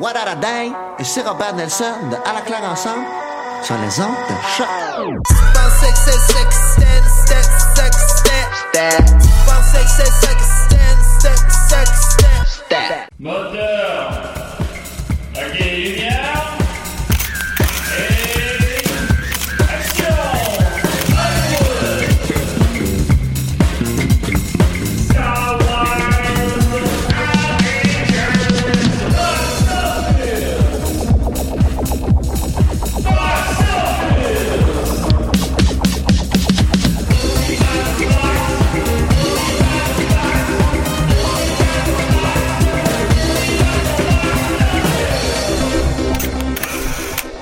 What a Day et c'est Robert Nelson de À la claire ensemble sur les ondes de choc. Moteur.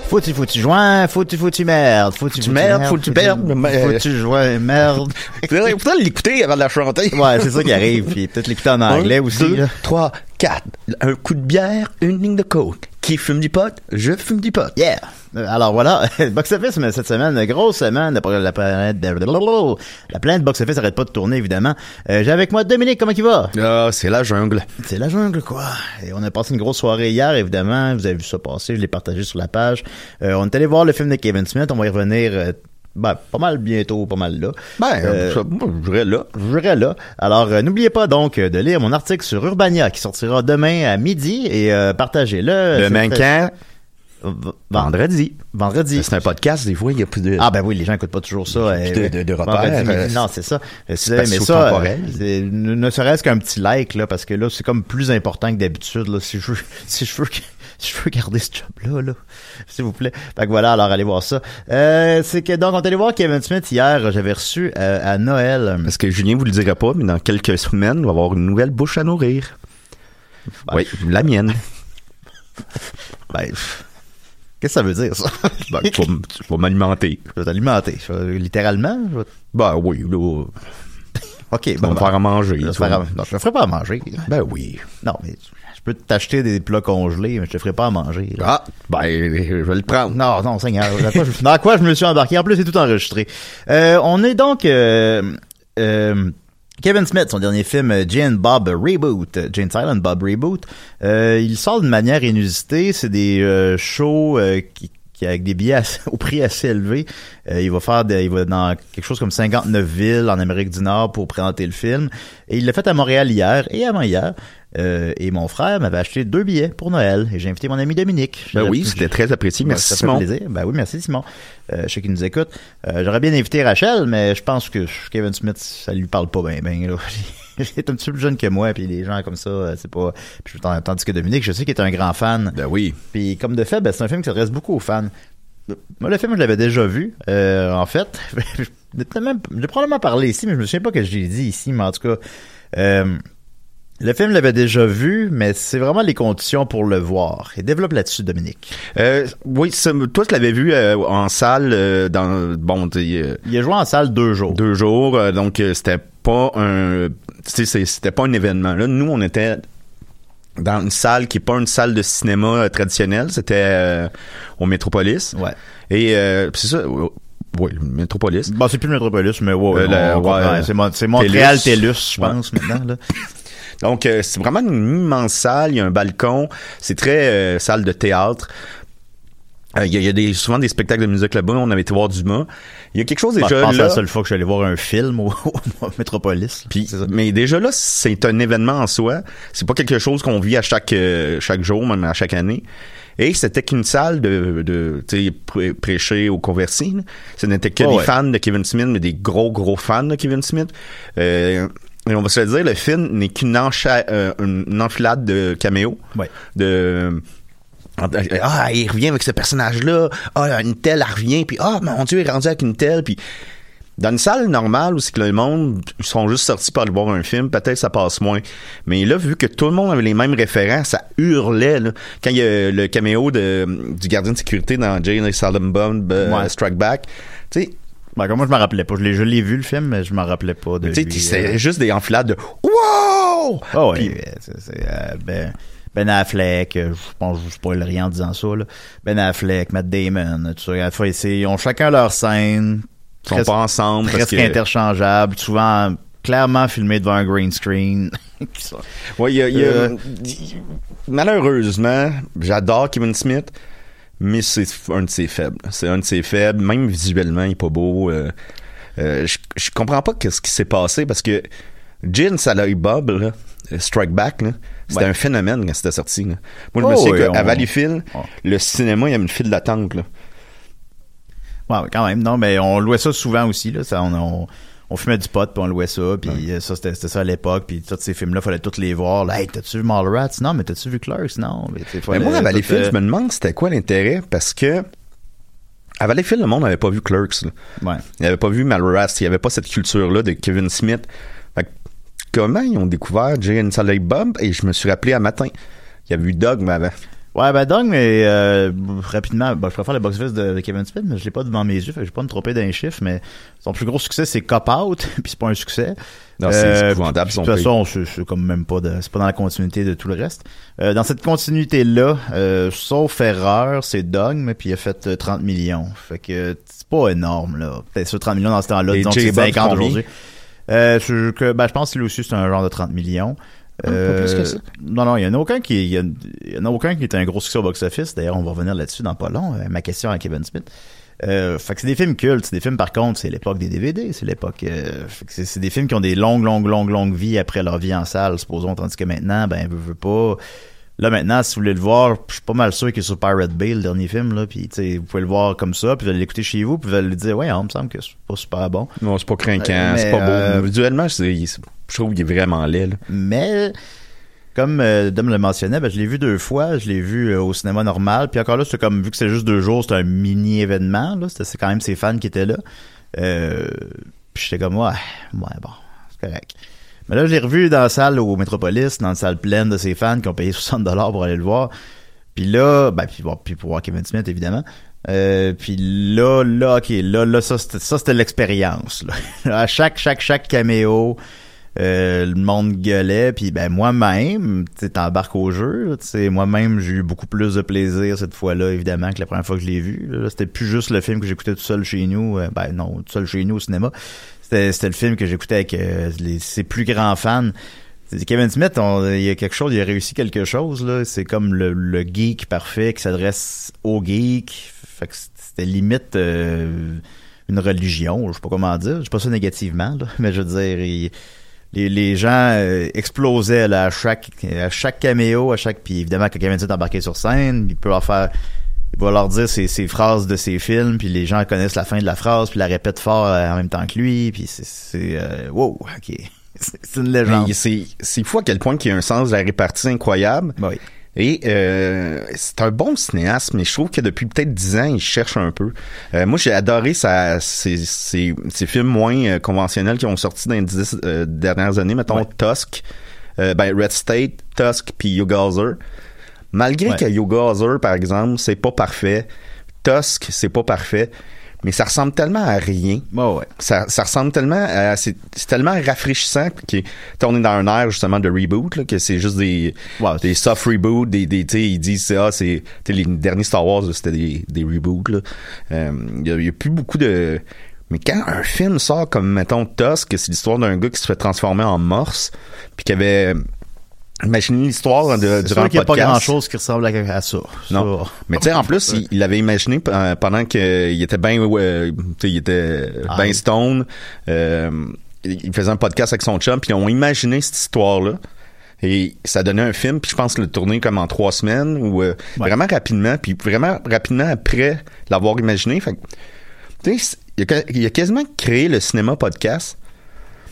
Foutu, foutu joint, foutu, foutu merde, foutu, foutu merde, merde, mais- foutu joint, merde. L'écouter avant de la chanter. Ouais, c'est ça qui arrive, puis peut-être l'écouter en anglais Un, aussi. deux, trois, quatre. Un coup de bière, une ligne de coke. Qui fume du pot? Je fume du pot. Yeah! Euh, Alors voilà, box office mais cette semaine, grosse semaine, la la planète, la planète box office arrête pas de tourner évidemment. Euh, J'ai avec moi Dominique, comment il va? Ah, c'est la jungle. C'est la jungle quoi. Et on a passé une grosse soirée hier évidemment, vous avez vu ça passer, je l'ai partagé sur la page. Euh, on est allé voir le film de Kevin Smith, on va y revenir euh, ben, pas mal bientôt, pas mal là. Ben, Euh, ça, moi, je dirais là. Je dirais là. Alors, euh, n'oubliez pas donc euh, de lire mon article sur Urbania qui sortira demain à midi et euh, partagez-le. Demain quand? Vendredi. Vendredi. C'est un podcast, des fois, il y a plus de... Ah ben oui, les gens écoutent pas toujours ça. euh, de- de- de repères, vendredi non, c'est ça. Si aimé ça, ne, serait-ce qu'un petit like là, parce que là, c'est comme plus important que d'habitude là. Si je veux, si je veux, que- je veux garder ce job là, là, s'il vous plaît. Fait que voilà, alors allez voir ça. Euh, c'est que donc on est allé voir Kevin Smith hier. J'avais reçu euh, à Noël. Parce que Julien vous le dira pas, mais dans quelques semaines, on va avoir une nouvelle bouche à nourrir. oui, la mienne. Ben, qu'est-ce que ça veut dire ça? Ben, tu vas m'alimenter. Je vais t'alimenter, littéralement. Je vais- Ben oui, là, Ok, tu vas bon, me ben, faire à manger. je vais faire à- non, je te ferai pas à manger. Ben oui. Non, mais peux t'acheter des plats congelés, mais je te ferai pas à manger. là. Ah, ben, je vais le prendre. Non, non, Seigneur. Dans quoi, je, dans quoi je me suis embarqué? En plus, c'est tout enregistré. Euh, on est donc... euh, euh, Kevin Smith, son dernier film Jane Bob Reboot, Jane Silent Bob Reboot, il sort d'une manière inusitée. C'est des shows qui, qui avec des billets assez- au prix assez élevé. Euh, il va faire, des- il va dans quelque chose comme 59 villes en Amérique du Nord pour présenter le film. Et il l'a fait à Montréal hier et avant hier. Euh, et mon frère m'avait acheté deux billets pour Noël et j'ai invité mon ami Dominique. Ben oui, c'était très apprécié. Merci, ça fait Simon. plaisir. Ben oui, merci Simon. Euh, je sais qu'il nous écoute. Euh, J'aurais bien invité Rachel, mais je pense que Kevin Smith, ça lui parle pas bien, bien. Il est un petit peu plus jeune que moi, puis les gens comme ça, euh, c'est pas. Puis, tandis que Dominique, je sais qu'il est un grand fan. Ben oui. Puis comme de fait, ben, c'est un film qui s'adresse beaucoup aux fans. Moi, le film, je l'avais déjà vu. Euh, en fait, j'ai probablement parlé ici, mais je me souviens pas que je l'ai dit ici, mais en tout cas, euh, Le film l'avait déjà vu, mais c'est vraiment les conditions pour le voir. Et développe là-dessus, Dominique. Euh, oui, toi, tu l'avais vu euh, en salle euh, dans bon, Il a joué en salle deux jours. deux jours, donc c'était pas un, c'était pas un événement. Là, nous, on était dans une salle qui est pas une salle de cinéma euh, traditionnelle, c'était euh, au Métropolis. Ouais. Et euh, c'est ça, euh, oui, Métropolis. Bon, c'est plus le Métropolis, mais ouais, Euh, ouais, c'est, Mon- c'est Montréal. Télus, je Ouais. pense, maintenant. Là. Donc, c'est vraiment une immense salle. Il y a un balcon. C'est très salle de théâtre. Euh, Il y a, il y a des, souvent des spectacles de musique là-bas. On avait été voir Dumas. Il y a quelque chose déjà je pense là. la seule fois que je suis allé voir un film au, au Métropolis. Puis, mais déjà là, c'est un événement en soi. C'est pas quelque chose qu'on vit à chaque euh, chaque jour, même à chaque année. Et c'était qu'une salle de, de tu sais, prê- prêcher aux convertis. là. Ce n'était que Oh, des ouais. fans de Kevin Smith, mais des gros, gros fans de Kevin Smith. Euh, et on va se le dire, le film n'est qu'une encha- euh, une enfilade de caméos. Ouais. De ah il revient avec ce personnage là ah une telle elle revient puis ah mon dieu il est rendu avec une telle puis dans une salle normale où c'est que le monde ils sont juste sortis pour aller voir un film, peut-être ça passe moins. Mais là, vu que tout le monde avait les mêmes référents, ça hurlait. Là. Quand il y a le caméo de, du gardien de sécurité dans Jane et Silent Bomb Ouais. Strike Back, tu sais, Ben, moi, je m'en rappelais pas. Je l'ai, je l'ai vu, le film, mais je m'en rappelais pas de tu sais, c'est euh. juste des enfilades de Wow! Ouais, Puis- c'est, c'est, euh, ben, ben Affleck, euh, je pense que je spoil rien en disant ça, là. Ben Affleck, Matt Damon, tout ça. Fois, ils ont chacun leur scène. Ils sont pas ensemble parce Presque que interchangeables, souvent clairement filmés devant un green screen. Qui sont- Ouais, il y a, il y a- Euh. malheureusement, j'adore Kevin Smith, mais c'est un de ses faibles. C'est un de ses faibles, même visuellement, il est pas beau. euh, euh, je, je comprends pas qu'est-ce qui s'est passé parce que Gin Salary Bob, là, Strike Back, là, c'était Ouais. un phénomène quand c'était sorti. là. Moi, je me Oh, souviens oui, qu'à on- Valleyfield, le cinéma, il y avait une file d'attente. là. Ouais, quand même, non, mais on louait ça souvent aussi, là. Ça, on, on, on fumait du pot, puis on louait ça, puis euh, ça, c'était, ça à l'époque, puis tous ces films-là, fallait tous les voir. Là, hey, t'as-tu vu Mallrats? Non, mais t'as-tu vu Clerks? Non, mais, moi, à Valleyfield, euh, je me demande c'était quoi l'intérêt parce que à Valleyfield, le monde n'avait pas vu Clerks. là. Ouais. Il n'avait pas vu Malrats, il n'y avait pas cette culture-là de Kevin Smith. Fait que comment ils ont découvert Jay and Silent Bob? Et je me suis rappelé à matin. Il y avait eu Dogme avant. Ouais, ben donc, mais euh, rapidement, ben, je préfère le box-office de, de Kevin Smith, mais je l'ai pas devant mes yeux, fait que je vais pas me tromper d'un chiffre, mais son plus gros succès, c'est Cop Out, puis c'est pas un succès. Non, c'est Euh, épouvantable, De toute façon, c'est comme même pas c'est pas dans la continuité de tout le reste. Euh, dans cette continuité-là, euh, sauf erreur, c'est Dogme, puis il a fait euh, 30 millions. Fait que c'est pas énorme, là. Peut-être sur 30 millions dans ce temps-là, disons que c'est Bob, 50 combien? aujourd'hui. Euh, je, que, ben, je pense que lui aussi, c'est un genre de 30 millions. Pas plus que ça. Non, non, il y en a aucun qui, il y, en- il y en a aucun qui est un gros succès au box-office. D'ailleurs, on va revenir là-dessus dans pas long. euh, ma question à Kevin Smith. Euh, fait que c'est des films cultes. C'est des films, par contre, c'est l'époque des DVD. C'est l'époque, euh, fait que c'est, c'est des films qui ont des longues, longues, longues, longues vies après leur vie en salle, supposons. Tandis que maintenant, ben, veut, veut pas. Là, maintenant, si vous voulez le voir, je suis pas mal sûr qu'il est sur Pirate Bay, le dernier film, là. Puis, vous pouvez le voir comme ça, puis vous allez l'écouter chez vous, puis vous allez lui dire, ouais, on me semble que c'est pas super bon. Non, c'est pas craquant, Euh, c'est pas beau. euh, Visuellement, je trouve qu'il est vraiment laid. là. Mais comme euh, Dom le mentionnait, ben, je l'ai vu deux fois. Je l'ai vu euh, au cinéma normal. Puis encore là, c'est comme vu que c'est juste deux jours, c'est un mini événement. Là, c'était c'est quand même ses fans qui étaient là. Euh, puis j'étais comme ouais, ouais bon, c'est correct. Mais là, je l'ai revu dans la salle au Métropolis, dans une salle pleine de ses fans qui ont payé 60 dollars pour aller le voir. Puis là, ben puis, puis pour voir Kevin Smith évidemment. Euh, puis là, là, ok, là, là, ça, c'était, l'expérience. À chaque, chaque, chaque caméo, euh, le monde gueulait, puis ben moi-même, tu t'embarques au jeu, moi-même, j'ai eu beaucoup plus de plaisir cette fois-là, évidemment, que la première fois que je l'ai vu. C'était plus juste le film que j'écoutais tout seul chez nous, euh, ben non, tout seul chez nous au cinéma. C'était, le film que j'écoutais avec euh, ses plus grands fans. Kevin Smith, il y a quelque chose, il a réussi quelque chose. C'est comme le, geek parfait qui s'adresse aux geeks. Fait que c'était limite euh, une religion, je sais pas comment dire. Je sais pas ça négativement, mais je veux dire, les, les gens euh, explosaient là, à chaque à caméo, chaque puis évidemment quand Kevin Smith embarqué sur scène, il peut leur faire il va leur dire ses, ses phrases de ses films, puis les gens connaissent la fin de la phrase, puis la répètent fort euh, en même temps que lui, puis c'est euh, wow, ok, c'est une légende. C'est fou à quel point qu'il y a un sens de la répartie incroyable. Oui. Et euh, c'est un bon cinéaste, mais je trouve que depuis peut-être dix ans, il cherche un peu. Euh, moi, j'ai adoré sa, ses, ses, ses films moins euh, conventionnels qui ont sorti dans les dix euh, dernières années, mettons Ouais. Tusk. Euh, ben, Red State, Tusk, puis Yogazer. Malgré Ouais. que Yogazer, par exemple, c'est pas parfait, Tusk, c'est pas parfait, mais ça ressemble tellement à rien. Ouais, ouais. Ça, ça ressemble tellement à. C'est tellement rafraîchissant que on est dans un air justement de reboot, là, que c'est juste des, des soft reboots, des, des tu sais, ils disent ah, c'est. Les derniers Star Wars, c'était des, des reboots. Euh, Il y, a- il y a plus beaucoup de. Mais quand un film sort comme, mettons, Tusk, c'est l'histoire d'un gars qui se fait transformer en morse, puis qui avait imaginé l'histoire de, durant le qu'il n'y a pas podcast. grand chose qui ressemble à, à ça. Non. Ça. Mais tu sais, en plus, il, il avait imaginé euh, pendant qu'il était bien, sais, il était Ah, oui. stone. euh, il faisait un podcast avec son chum, puis ils ont imaginé cette histoire-là. Et ça donnait un film, puis je pense le tourner comme en trois semaines, ou euh, Ouais. vraiment rapidement, puis vraiment rapidement après l'avoir imaginé. Fait que, tu sais, il a, ca- il a quasiment créé le cinéma podcast.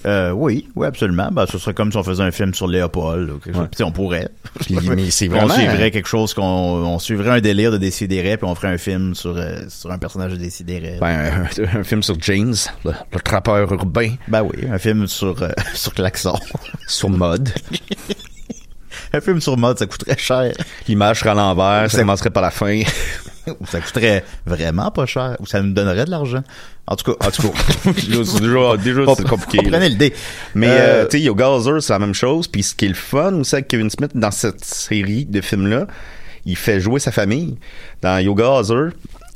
Euh, oui, oui, absolument. Ben, ce serait comme si on faisait un film sur Léopold. Ou quelque chose. Ouais. Puis, on pourrait. Puis, mais c'est on suivrait quelque chose qu'on on suivrait un délire de Décideret, puis on ferait un film sur, euh, sur un personnage de Décideret. Ben, un, un film sur James, le, le trappeur urbain, Ben oui, un film sur, euh, sur Klaxon. sur mode. un film sur mode, ça coûterait cher. L'image serait à l'envers, ça commencerait par la fin. Ou ça coûterait vraiment pas cher. Ou ça nous donnerait de l'argent. En tout cas, En tout cas, déjà, déjà, c'est compliqué. là. Mais, Euh, euh, tu sais, Yoga c'est la même chose. Puis ce qui est le fun aussi avec Kevin Smith dans cette série de films-là, il fait jouer sa famille. Dans Yoga Hazard,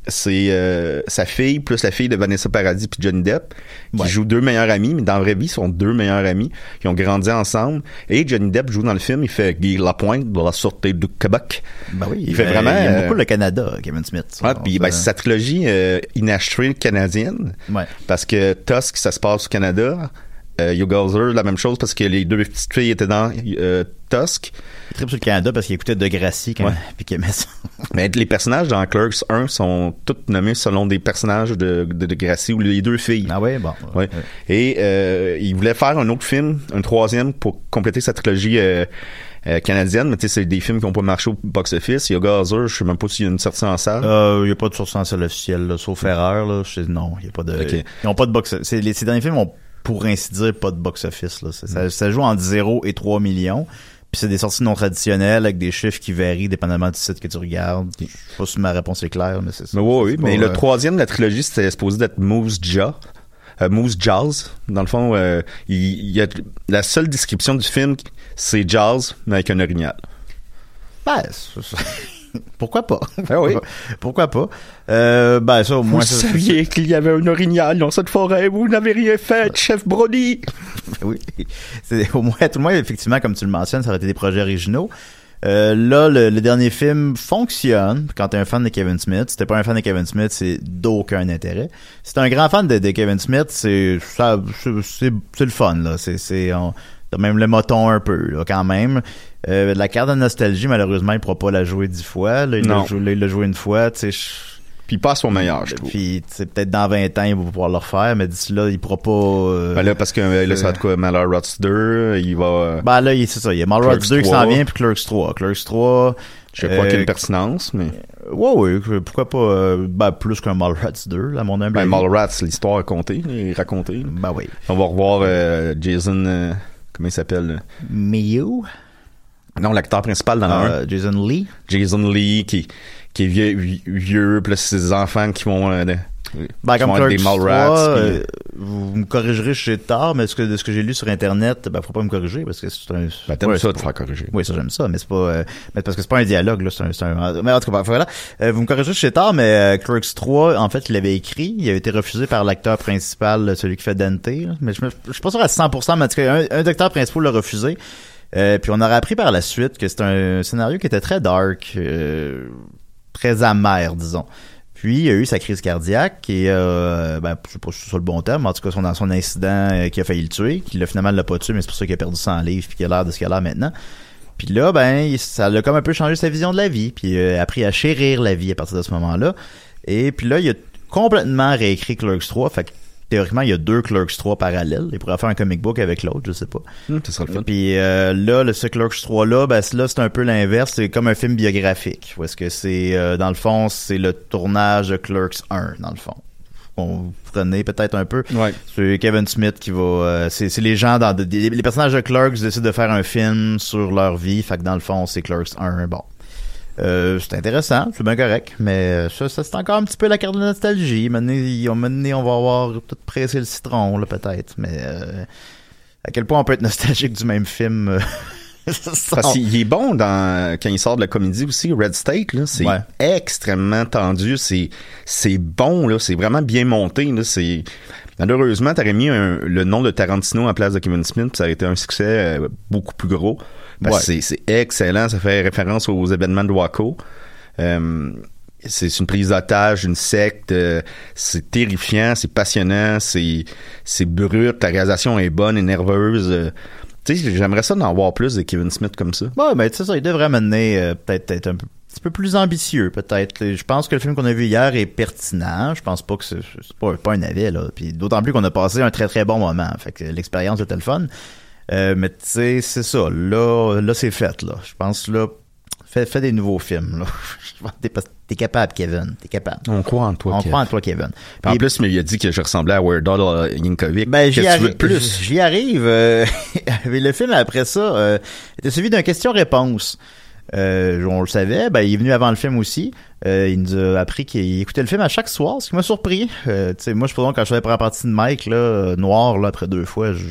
c'est euh, sa fille plus la fille de Vanessa Paradis puis Johnny Depp qui Ouais. jouent deux meilleurs amis, mais dans la vraie vie, ils sont deux meilleurs amis. Ils ont grandi ensemble. Et Johnny Depp joue dans le film, il fait Guy Lapointe de la Sûreté du Québec. Ben oui, il fait ben, vraiment, Il aime euh, beaucoup le Canada, Kevin Smith. Ouais, On puis fait- ben, c'est sa trilogie euh, canadienne. Ouais. Parce que Tusk, ça se passe au Canada. Euh, Yoga Hazard, la même chose parce que les deux petites filles étaient dans euh, Tusk. Il tripe sur le Canada parce qu'il écoutait De Gracie quand Ouais. puis qu'il aimait ça. Mais les personnages dans Clerks 1 sont tous nommés selon des personnages de, de, de Gracie ou les deux filles. Ah ouais, bon. Ouais. Et euh, il voulait faire un autre film, un troisième, pour compléter sa trilogie euh, euh, canadienne. Mais tu sais, c'est des films qui n'ont pas marché au box-office. Yoga Hazard, je sais même pas s'il y a une sortie en salle. Euh, il n'y a pas de source en salle officielle, là, sauf erreur, là. Je sais- non, il n'y a pas de. Ok. Ils ont pas de box. C'est les ces derniers films ont, pour ainsi dire, pas de box office. Là. Ça, ça, ça joue entre 0 et 3 millions. Puis c'est des sorties non traditionnelles avec des chiffres qui varient dépendamment du site que tu regardes. Je sais pas si ma réponse est claire, mais c'est ça. Mais oui, oui. Mais le euh, troisième de la trilogie, c'était supposé d'être Moose Jaw. Euh, Moose Jaws. Dans le fond, euh, il, y a, la seule description du film, c'est Jaws, mais avec un orignal. Ben, c'est- c'est- pourquoi pas? Ah oui. pourquoi pas? Euh, ben, ça, au moins, Vous ça- saviez qu'il y avait un orignal dans cette forêt, vous n'avez rien fait, chef Brody. oui. C'est au moins, tout le effectivement, comme tu le mentionnes, ça aurait été des projets originaux. Euh, là, le, le dernier film fonctionne quand t'es un fan de Kevin Smith. Si t'es pas un fan de Kevin Smith, c'est d'aucun intérêt. Si t'es un grand fan de, de Kevin Smith, c'est ça, c'est c'est- c'est le fun là. C'est c'est on- t'as même le moton un peu là, quand même. Euh, la carte de nostalgie, malheureusement, il pourra pas la jouer dix fois. Là, il l'a joué, une fois. Tu sais, je- Puis pas à son meilleur, je trouve. puis peut-être dans 20 ans, il va pouvoir le refaire, mais d'ici là, il pourra pas. euh, Ben là, parce que euh, là, ça va de quoi, Malheur 2, il va... euh, Ben là, il- c'est ça. Il y a Mallrats Clerks 2 qui s'en 3. vient, puis Clerks 3. Clerks 3. je sais pas euh, qu'il y a une pertinence, mais... Ouais, ouais. Pourquoi pas, euh, ben, plus qu'un Mallrats 2, là, à mon humble Ben. Mallrats, l'histoire est contée, est racontée. Ben oui. On va revoir euh, Jason... euh, comment il s'appelle? là? Non, l'acteur principal dans. Euh, Jason Lee? Jason Lee qui, qui est vieux, vi- vieux c'est ses enfants qui vont, euh, Ben, qui comme vont être des 3, Mallrats. puis- euh, vous me corrigerez chez tard, mais ce que, de ce que j'ai lu sur Internet, ben, faut pas me corriger, parce que c'est un... Ben, t'aimes ouais, ça de pas- faire corriger. Oui, ça j'aime ça, mais c'est pas, euh, mais parce que c'est pas un dialogue là, c'est un, mais en tout cas, ben, voilà. Vous me corrigez chez tard, mais Clerks 3, en fait, il l'avait écrit, il avait été refusé par l'acteur principal, celui qui fait Dante, là. mais je, je suis pas sûr à 100%, mais en tout cas, un, un des acteurs principaux l'a refusé. Euh, puis on aurait appris par la suite que c'est un scénario qui était très dark, euh, très amer, disons. Puis il a eu sa crise cardiaque et euh, ben je sais pas si c'est ça le bon terme, mais en tout cas son son incident euh, qui a failli le tuer, qui l'a finalement l'a pas tué, mais c'est pour ça qu'il a perdu 100 livres puis qu'il a l'air de ce qu'il a l'air maintenant. Puis là ben ça l'a comme un peu changé sa vision de la vie, puis il a appris à chérir la vie à partir de ce moment-là. Et puis là il a complètement réécrit Clerks 3, fait que théoriquement il y a deux Clerks 3 parallèles, il pourrait faire un comic book avec l'autre, je sais pas. Ça sera le fun. Puis euh, là, le ce Clerks 3 là, ben c'est- là c'est un peu l'inverse, c'est comme un film biographique. Où est-ce que c'est euh, dans le fond, c'est le tournage de Clerks 1 dans le fond. qu'on prenait peut-être un peu. Ouais. C'est Kevin Smith qui va. euh, c'est c'est les gens dans les personnages de Clerks décident de faire un film sur leur vie. Fait que dans le fond, c'est Clerks 1. Bon. Euh, c'est intéressant, c'est bien correct, mais euh, ça, ça c'est encore un petit peu la carte de nostalgie. Maintenant, on va avoir tout pressé le citron, là, peut-être. Mais euh, à quel point on peut être nostalgique du même film euh, Parce qu'il est bon dans quand il sort de la comédie aussi, Red State là, c'est Ouais. extrêmement tendu, c'est c'est bon là, c'est vraiment bien monté là, c'est malheureusement t'aurais mis un- le nom de Tarantino en place de Kevin Smith, puis ça aurait été un succès beaucoup plus gros. Parce que c'est excellent, ça fait référence aux événements de Waco. Euh, c'est une prise d'otage, une secte. euh, c'est terrifiant, c'est passionnant, c'est c'est brut. La réalisation est bonne et nerveuse. euh. tu sais, j'aimerais ça d'en voir plus de Kevin Smith comme ça. Ouais, mais c'est ça, il devrait mener peut-être être un peu- petit peu plus ambitieux, peut-être. Je pense que le film qu'on a vu hier est pertinent. Je pense pas que c'est c'est pas, pas un avis, là. Puis d'autant plus qu'on a passé un très très bon moment. Fait que l'expérience était le fun. Euh, mais tu sais, c'est ça. Là, là c'est fait, là. Je pense, là, fais, fais des nouveaux films, là. T'es capable, Kevin. T'es capable. On croit en toi. On croit en toi, Kevin. Puis en plus, mais il a dit que je ressemblais à Weird Al euh, Yankovic. Ben, j'y arrive. plus? J'y arrive. euh, le film après ça euh, était suivi d'un question-réponse. Euh, on le savait, ben, il est venu avant le film aussi. Euh, il nous a appris qu'il écoutait le film à chaque soir, ce qui m'a surpris. Euh, tu sais, moi, je pense quand je faisais la première partie de Mike, là, euh, noir, là, après deux fois, je,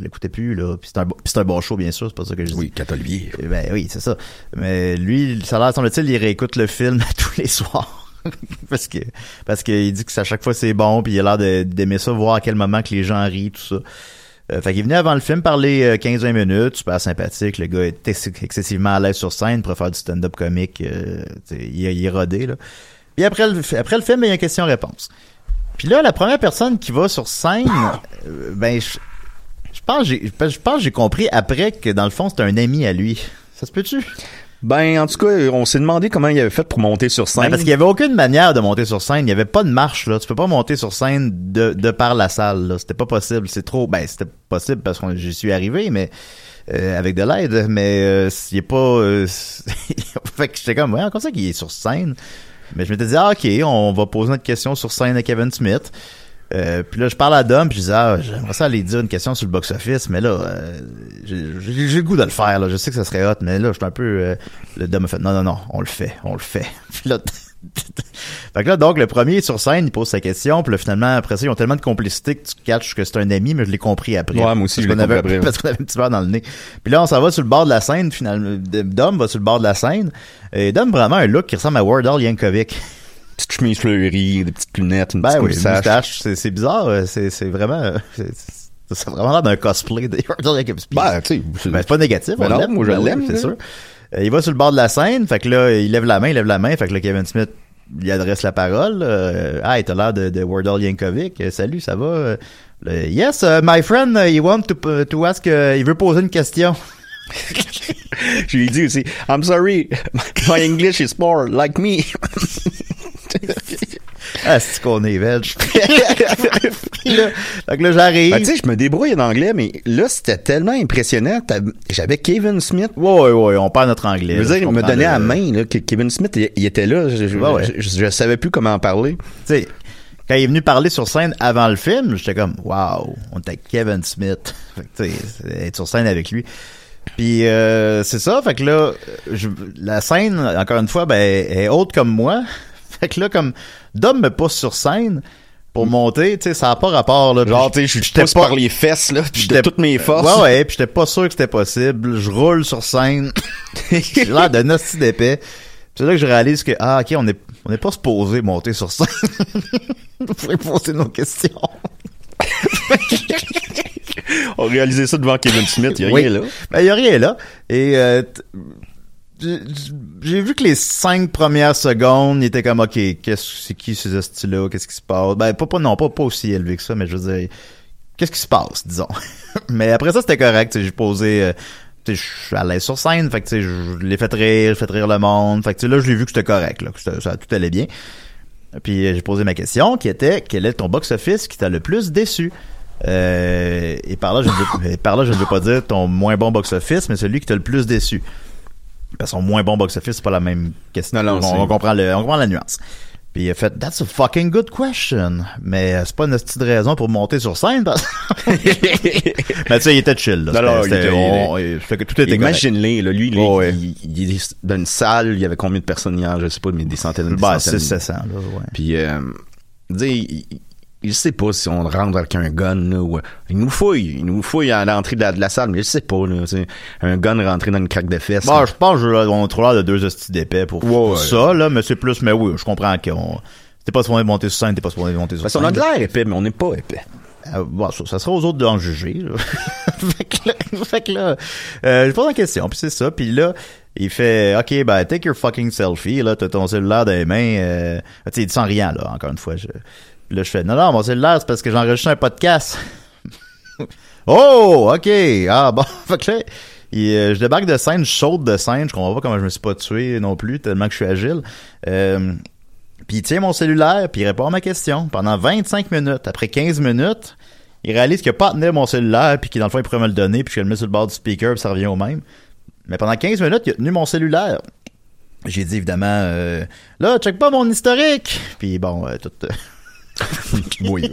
l'écoutais plus, là. Puis c'est un, c'est un bon show, bien sûr, c'est pas ça que je dis. Oui, Catolivier. Eh Ben oui, c'est ça. Mais lui, ça a l'air, semble-t-il, il réécoute le film tous les soirs. parce que parce qu'il dit que c'est à chaque fois c'est bon, puis il a l'air d'aimer ça, voir à quel moment que les gens rient, tout ça. Euh, fait qu'il est venu avant le film parler euh, 15-20 minutes, super sympathique. Le gars est ex- excessivement à l'aise sur scène, pour faire du stand-up comique. euh, il, est- il est rodé, là. Puis après le, après le film, il y a une question-réponse. Puis là, la première personne qui va sur scène, euh, ben, je, je pense j'ai- je pense j'ai compris après que dans le fond, c'était un ami à lui. Ça se peut-tu? Ben, en tout cas, on s'est demandé comment il avait fait pour monter sur scène. Ben, parce qu'il y avait aucune manière de monter sur scène. Il y avait pas de marche, là. Tu peux pas monter sur scène de, de par la salle, là. C'était pas possible. C'est trop, ben, c'était possible parce que j'y suis arrivé, mais, euh, avec de l'aide, mais, euh, il est pas, euh, fait que j'étais comme, ouais, comme ça qu'il est sur scène? Mais je m'étais dit, ah, ok, on va poser notre question sur scène à Kevin Smith. Euh, puis là, je parle à Dom, puis je dis, ah, j'aimerais ça aller dire une question sur le box-office, mais là, euh, j'ai le goût de le faire, là. Je sais que ça serait hot, mais là, je suis un peu... euh, le Dom a fait, non, non, non, on le fait, on le fait. Puis là, fait que là, donc, le premier sur scène, il pose sa question, puis là, finalement, après ça, ils ont tellement de complicité que tu catches que c'est un ami, mais je l'ai compris après. Ouais, moi aussi, Parce je l'ai qu'on avait- compris après. Parce qu'on avait un petit verre dans le nez. Puis là, on s'en va sur le bord de la scène, finalement. Dom va sur le bord de la scène, et Dom vraiment un look qui ressemble à Ward Al Yankovic. Petite chemise fleurie, des petites lunettes, une Ben petite oui, moustache. c'est, bizarre, euh, c'est, c'est vraiment, euh, ça a vraiment l'air d'un cosplay de. Ben, tu sais, Ben, c'est pas négatif, Ben on l'aime, moi, je ben l'aime, c'est sûr. Euh, il va sur le bord de la scène, fait que là, il lève la main, il lève la main, fait que là, Kevin Smith lui adresse la parole. Euh, ah, t'as l'air de, de Ward Al Yankovic. Euh, salut, ça va? Euh, yes, uh, my friend, he want to, to ask, il veut poser une question. Je lui ai dit aussi, I'm sorry, my English is poor, like me. Ah, c'est qu'on est belge. Puis là, fait que là, j'arrive. Ben, tu sais, je me débrouille en anglais, mais là, c'était tellement impressionnant. J'avais Kevin Smith. Ouais, ouais, ouais, on parle notre anglais. Je veux dire, il me donnait le- à la main, là, que Kevin Smith, il, il était là. Je, je, Ouais, ouais. je- je savais plus comment en parler. tu sais, quand il est venu parler sur scène avant le film, j'étais comme, wow, on était Kevin Smith. Fait que, tu sais, être sur scène avec lui. Puis euh, c'est ça, fait que là, je- la scène, encore une fois, ben, est haute comme moi. Fait que là, comme Dom me pousse sur scène pour monter, tu sais, ça n'a pas rapport. Là, Genre, tu sais, je pousse pas- par les fesses, là, puis de j'étais- toutes mes forces. Ouais, ouais, puis j'étais pas sûr que c'était possible. Je roule sur scène. J'ai l'air d'un hostie d'épais. C'est là que je réalise que, ah, ok, on est, on n'est pas supposé monter sur scène. pourrait poser nos questions. On réalisait ça devant Kevin Smith, il y a Oui. rien là. Ben, y a rien là. Et, euh, j'ai- vu que les cinq premières secondes, il était comme, ok, qu'est-ce, c'est qui ces hosties-là? Qu'est-ce qui se passe? Ben, pas, pas, non, pas, pas aussi élevé que ça, mais je veux dire, qu'est-ce qui se passe, disons? mais après ça, c'était correct, j'ai posé, euh, je suis à l'aise sur scène, fait que, tu sais, je l'ai fait rire, fait rire le monde, fait que, là, je l'ai vu que c'était correct, là, que ça, tout allait bien. Puis euh, j'ai posé ma question qui était quel est ton box-office qui t'a le plus déçu? Euh, Et par là, je ne veux, et par là, je ne veux pas dire ton moins bon box-office, mais celui qui t'a le plus déçu. Parce que son moins bon box-office, c'est pas la même question. Non, non, on, on comprend le, on comprend la nuance. Puis il a fait That's a fucking good question. Mais euh, c'est pas une petite raison pour monter sur scène. parce- Mais tu sais, il était chill. Là. Non, non, C'était- il était- on- il- tout était. Imagine-les, là, lui, Oh, ouais. il, il est dans une salle, il y avait combien de personnes hier, je sais pas, mais des centaines, des Ben, centaines. c'est 700, là, ouais. Puis, euh, dis, il, il- sait pas si on rentre avec un gun, là, ou, euh, il nous fouille, il nous fouille à l'entrée de la, de la salle, mais je sais pas, là, un gun rentré dans une craque de fesses. Bon, je pense qu'on a trop l'air de deux hosties d'épais pour Ouais, ouais. ça, là, mais c'est plus, mais oui, je comprends qu'on, t'es pas supposé monter sur scène, t'es pas supposé monter sur Parce qu'on scène. a de l'air épais, mais on n'est pas épais. Euh, bon, ça, ça sera aux autres d'en juger. là. fait que là, fait que là, euh, je pose la question, puis c'est ça, puis là, il fait, ok, ben take your fucking selfie, là, t'as ton cellulaire dans les mains, euh, tu sais, il dit sans rien, là, encore une fois. Je, là, je fais, non, non, mon cellulaire, c'est parce que j'enregistre un podcast. oh, ok, ah bon, fait que là, euh, je débarque de scène, je saute de scène, je comprends pas comment je me suis pas tué non plus, tellement que je suis agile. Euh, puis il tient mon cellulaire, puis il répond à ma question pendant 25 minutes. Après 15 minutes, il réalise qu'il a pas tenu mon cellulaire, puis qu'il dans le fond il pourrait me le donner, puis je le mets sur le bord du speaker, puis ça revient au même. Mais pendant 15 minutes, il a tenu mon cellulaire. J'ai dit évidemment, euh, là, check pas mon historique. Puis bon, euh, tout. Oui.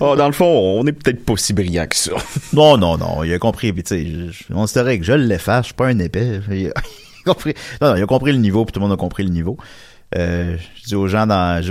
Oh, dans le fond, on est peut-être pas si brillant que ça. non, non, non, il a compris. Puis tu sais, je- mon historique, je suis pas un épais. Il a compris. Non, non, il a compris le niveau, puis tout le monde a compris le niveau. Euh, je dis aux gens dans, je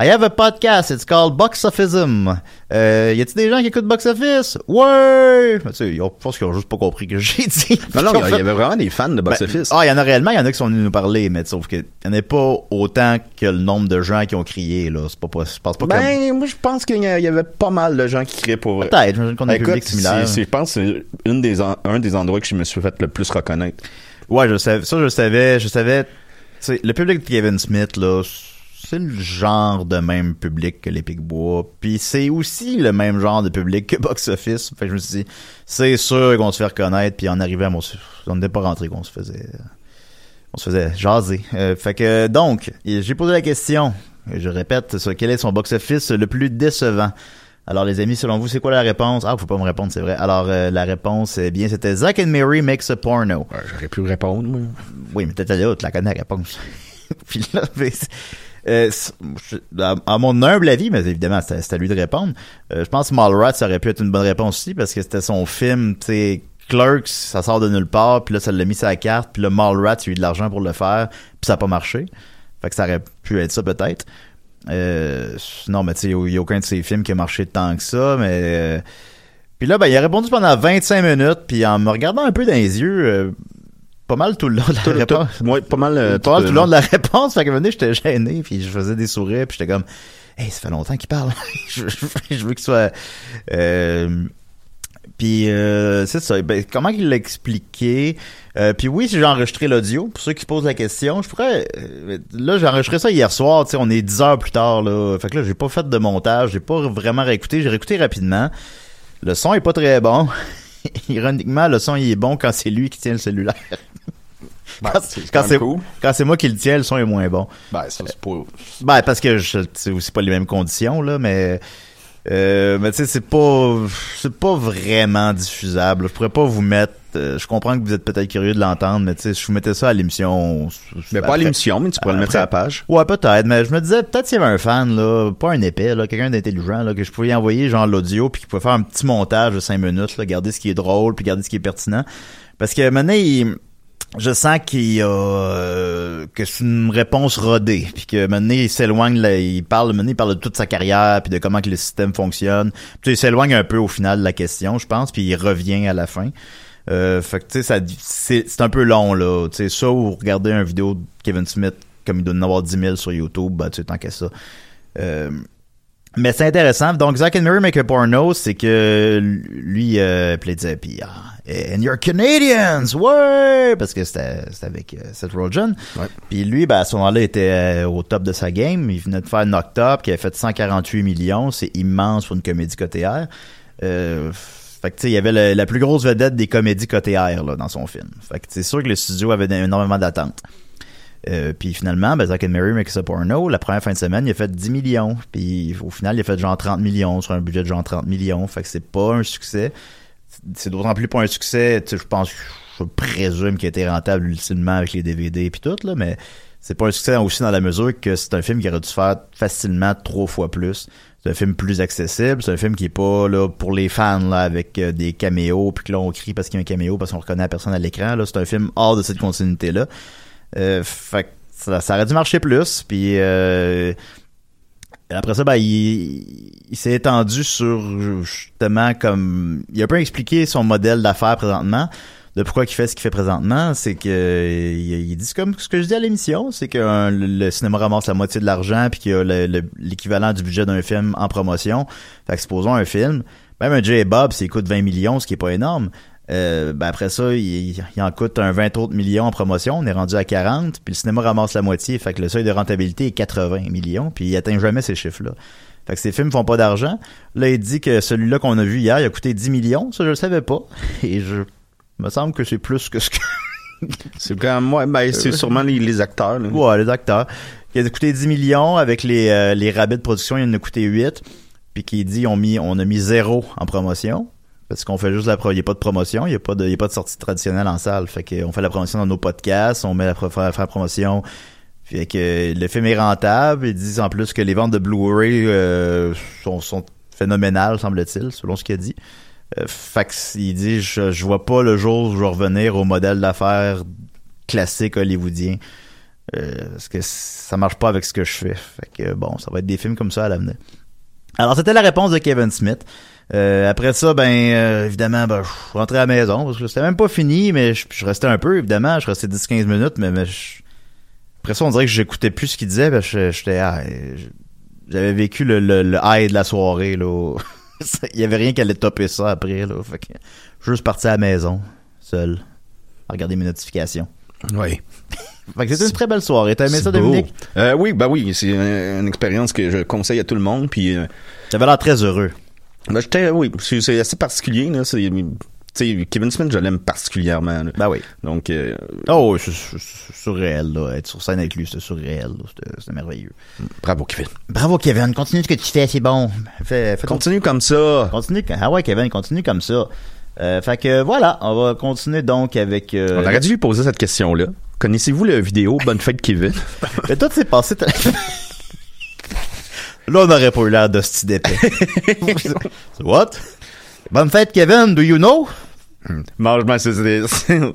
I have a podcast, it's called Box Officeism. Euh, y a-t-il des gens qui écoutent Box Office? Ouais! Tu sais, je pense qu'ils ont juste pas compris que j'ai dit. Non, non, il y avait vraiment des fans de Box Ben, Office. Ah, il y en a réellement, il y en a qui sont venus nous parler, mais sauf que il y en a pas autant que le nombre de gens qui ont crié, là. C'est pas, pas, je pense pas comme... Ben, moi, je pense qu'il y avait pas mal de gens qui criaient pour vrai. Peut-être, j'imagine qu'on a un Écoute, public similaire. c'est- c'est- je pense que c'est des un des endroits que je me suis fait le plus reconnaître. Ouais, je savais, ça, je savais, je savais, le public de Kevin Smith, là, c'est le genre de même public que les Picbois. Puis c'est aussi le même genre de public que Box Office. Fait que je me suis dit, c'est sûr qu'on se fait reconnaître, puis en arrivant, on n'était pas rentré qu'on se faisait, on se faisait jaser. Euh, fait que, donc, j'ai posé la question, je répète, quel est son Box Office le plus décevant? Alors les amis, selon vous, c'est quoi la réponse? Ah, faut pas me répondre, c'est vrai. Alors euh, la réponse, eh bien, c'était Zack and Mary makes a porno. J'aurais pu répondre, moi. Oui, mais peut-être tu la connais la réponse. Puis là, mais euh, à, mon humble avis, mais évidemment, c'est à lui de répondre. euh, je pense que Mallrats, ça aurait pu être une bonne réponse aussi parce que c'était son film, tu sais, Clerks, ça sort de nulle part, puis là, ça l'a mis sur la carte, puis là, Mallrats, il a eu de l'argent pour le faire, puis ça a pas marché. Fait que ça aurait pu être ça peut-être. Euh, non, mais tu sais, il n'y a aucun de ses films qui a marché tant que ça, mais... euh, puis là, ben, il a répondu pendant 25 minutes, puis en me regardant un peu dans les yeux, euh, pas mal tout le long de la Tout- réponse. tout- ouais, pas mal, pas mal tout le long de la réponse. Fait que donné, j'étais gêné, puis je faisais des sourires, puis j'étais comme, hey, ça fait longtemps qu'il parle. je veux qu'il soit... Puis euh, c'est ça. Ben, comment il l'a expliqué? Euh, Puis oui, si j'ai enregistré l'audio, pour ceux qui se posent la question, je pourrais. euh, là, j'ai enregistré ça hier soir. Tu sais, on est 10 heures plus tard là. Fait que là, j'ai pas fait de montage, j'ai pas vraiment réécouté. J'ai réécouté rapidement. Le son est pas très bon. Ironiquement, le son il est bon quand c'est lui qui tient le cellulaire. Ben, quand c'est quand quand c'est cool. moi qui le tiens, le son est moins bon. Ben, ça, c'est pas... Ben parce que c'est aussi pas les mêmes conditions là, mais euh, mais tu sais c'est pas c'est pas vraiment diffusable. Je pourrais pas vous mettre. euh, je comprends que vous êtes peut-être curieux de l'entendre, mais tu sais, si je vous mettais ça à l'émission. Mais pas à l'émission, mais tu pourrais le mettre à la page. Ouais, peut-être, mais je me disais peut-être s'il y avait un fan là, pas un épais là, quelqu'un d'intelligent là que je pouvais envoyer genre l'audio puis qui pouvait faire un petit montage de 5 minutes là, garder ce qui est drôle puis garder ce qui est pertinent parce que maintenant il je sens qu'il a euh, que c'est une réponse rodée puis que maintenant il s'éloigne là, il parle maintenant il parle de toute sa carrière puis de comment que le système fonctionne. Puis il s'éloigne un peu au final de la question je pense puis il revient à la fin. Euh, fait que tu sais ça c'est c'est un peu long là. Tu sais ça ou regarder une vidéo de Kevin Smith comme il doit en avoir 10 000 sur YouTube bah tu sais tant qu'à ça. Euh, mais c'est intéressant. Donc, Zack and Mary Make a Porno, c'est que lui, euh, puis puis, ah, and you're Canadians, ouais! Parce que c'était c'était avec euh, Seth Rogen. Puis lui, ben, à ce moment-là, était euh, au top de sa game. Il venait de faire Knocked Up, qui avait fait 148 millions. C'est immense pour une comédie côté R. Euh, fait que, tu sais, il y avait le- la plus grosse vedette des comédies côté R, là, dans son film. Fait que c'est sûr que le studio avait énormément d'attentes. Euh, puis finalement, ben, Zack and Mary Makes a Porno, la première fin de semaine, il a fait 10 millions. Puis au final, il a fait genre 30 millions sur un budget de genre 30 millions. Fait que c'est pas un succès. C'est d'autant plus pas un succès, je pense, je présume qu'il a été rentable ultimement avec les DVD puis tout, là, mais c'est pas un succès aussi dans la mesure que c'est un film qui aurait dû faire facilement trois fois plus. C'est un film plus accessible, c'est un film qui est pas là pour les fans là avec euh, des caméos puis que là on crie parce qu'il y a un caméo parce qu'on reconnaît la personne à l'écran c'est un film hors de cette continuité là. Euh, fait ça, ça aurait dû marcher plus puis euh, après ça, ben, il, il s'est étendu sur justement comme il a un peu expliqué son modèle d'affaires présentement de pourquoi il fait ce qu'il fait présentement, c'est que il, dit comme ce que je dis à l'émission, c'est que le, cinéma ramasse la moitié de l'argent puis qu'il y a le- le- l'équivalent du budget d'un film en promotion. Fait que supposons un film, même un J. Bob, s'il coûte 20 millions, ce qui est pas énorme. Euh, ben après ça, il, il en coûte un 20 autres millions en promotion. On est rendu à 40, puis le cinéma ramasse la moitié. Fait que le seuil de rentabilité est 80 millions, puis il atteint jamais ces chiffres-là. Fait que ces films font pas d'argent. Là, il dit que celui-là qu'on a vu hier, il a coûté 10 millions. Ça, je le savais pas. Et je me semble que c'est plus que ce que C'est quand même, ouais, ben, c'est sûrement les, les acteurs, là. Ouais, les acteurs. Il a coûté 10 millions avec les, euh, les rabais de production, il en a coûté 8. Puis qui dit on, mis, on a mis zéro en promotion. Parce qu'on fait juste la il n'y a pas de promotion, il n'y a pas de, il y a pas de sortie traditionnelle en salle. Fait qu'on fait la promotion dans nos podcasts, on met la, faire, la promotion. Fait que le film est rentable. Ils disent en plus que les ventes de Blu-ray euh, sont, sont phénoménales, semble-t-il, selon ce qu'il a dit. Euh, fait que il dit je, je vois pas le jour où je vais revenir au modèle d'affaires classique hollywoodien. Euh, parce que ça marche pas avec ce que je fais. Fait que bon, ça va être des films comme ça à l'avenir. Alors c'était la réponse de Kevin Smith. Euh, après ça, ben euh, évidemment, ben, je suis rentré à la maison parce que c'était même pas fini, mais je, je restais un peu, évidemment, je restais 10-15 minutes, mais, mais je- après ça, on dirait que j'écoutais plus ce qu'il disait, parce que j'étais ah, j'avais vécu le, le, le high de la soirée là. Il y avait rien qui allait topper ça après là. Fait que je suis juste parti à la maison, seul, à regarder mes notifications. Oui. Fait que c'était une très belle soirée. T'as aimé ça. Dominique? Euh, oui, bah oui, c'est une, une expérience que je conseille à tout le monde. Puis, euh, T'avais l'air très heureux. Ben, j'étais, oui, c'est c'est assez particulier. Là, c'est, tu sais, Kevin Smith, je l'aime particulièrement. là. Ben oui. Donc, euh, Oh, c'est c'est- c'est surréel, là. Être sur scène avec lui, c'était surréel. C'était merveilleux. bravo, Kevin. Bravo, Kevin. Continue ce que tu fais, c'est bon. Fais, fais ton- Continue comme ça. Continue. Ah ouais, Kevin, continue comme ça. Euh, fait que voilà, on va continuer donc avec... Euh, On aurait dû lui poser cette question-là. Connaissez-vous la vidéo Bonne fête, Kevin? Mais toi, c'est passé... Là, on n'aurait pas eu l'air d'hostie d'épée. What? Bonne fête, Kevin, do you know? Mange-moi ce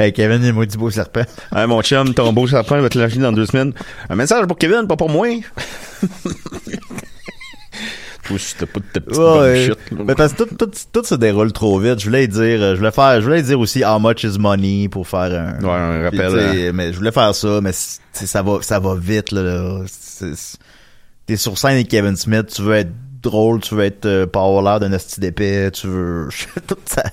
Hey, Kevin, il est maudit beau serpent. Hey, mon chum, ton beau serpent va te lâcher dans deux semaines. Un message pour Kevin, pas pour moi. Juste pas de petite Ouais, là. mais parce que tout, tout, tout se déroule trop vite. Je voulais dire, euh, je voulais faire, je voulais dire aussi how much is money pour faire un, Ouais, un rappel. sais, mais je voulais faire ça, mais ça va, ça va vite là. là. T'es sur scène avec Kevin Smith, tu veux être drôle, tu veux être euh, d'un hostie d'épée, tu veux. tout ça,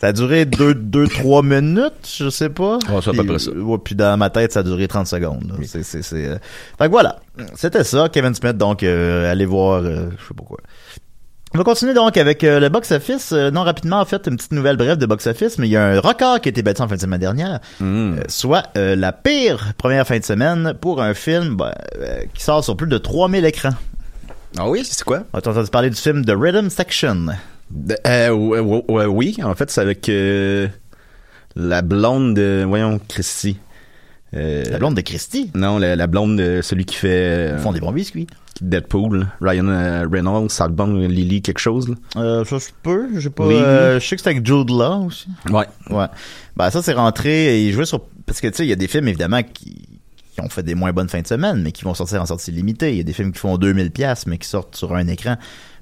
ça a duré deux, deux, trois minutes, je sais pas. Ouais, c'est à peu près ça. ouais, puis dans ma tête, ça a duré 30 secondes. là. C'est, c'est, c'est, euh, Fait que voilà, c'était ça, Kevin Smith. Donc, euh, allez voir, euh, je sais pas quoi. On va continuer donc avec euh, le box-office. Euh, non, rapidement, en fait, une petite nouvelle brève de box-office, mais il y a un record qui a été battu en fin de semaine dernière, Mm. Euh, soit euh, la pire première fin de semaine pour un film ben, euh, qui sort sur plus de 3000 écrans. Ah oui, c'est quoi? On a entendu parler du film The Rhythm Section. De- euh, ouais, ouais, ouais, oui, en fait, c'est avec euh, la blonde de... Voyons, Christy. Euh, La blonde de Christie. Non, la, la blonde de celui qui fait... euh, Ils font des bons biscuits. Deadpool, Ryan euh, Reynolds, Salbon, Lily, quelque chose. Là. Euh, ça se peut, j'ai pas. Euh, je sais que c'est avec Jude Law aussi. Ouais. Ouais. Ben ça c'est rentré et il jouait sur parce que tu sais il y a des films évidemment qui, qui ont fait des moins bonnes fins de semaine mais qui vont sortir en sortie limitée. Il y a des films qui font 2000 pièces mais qui sortent sur un écran.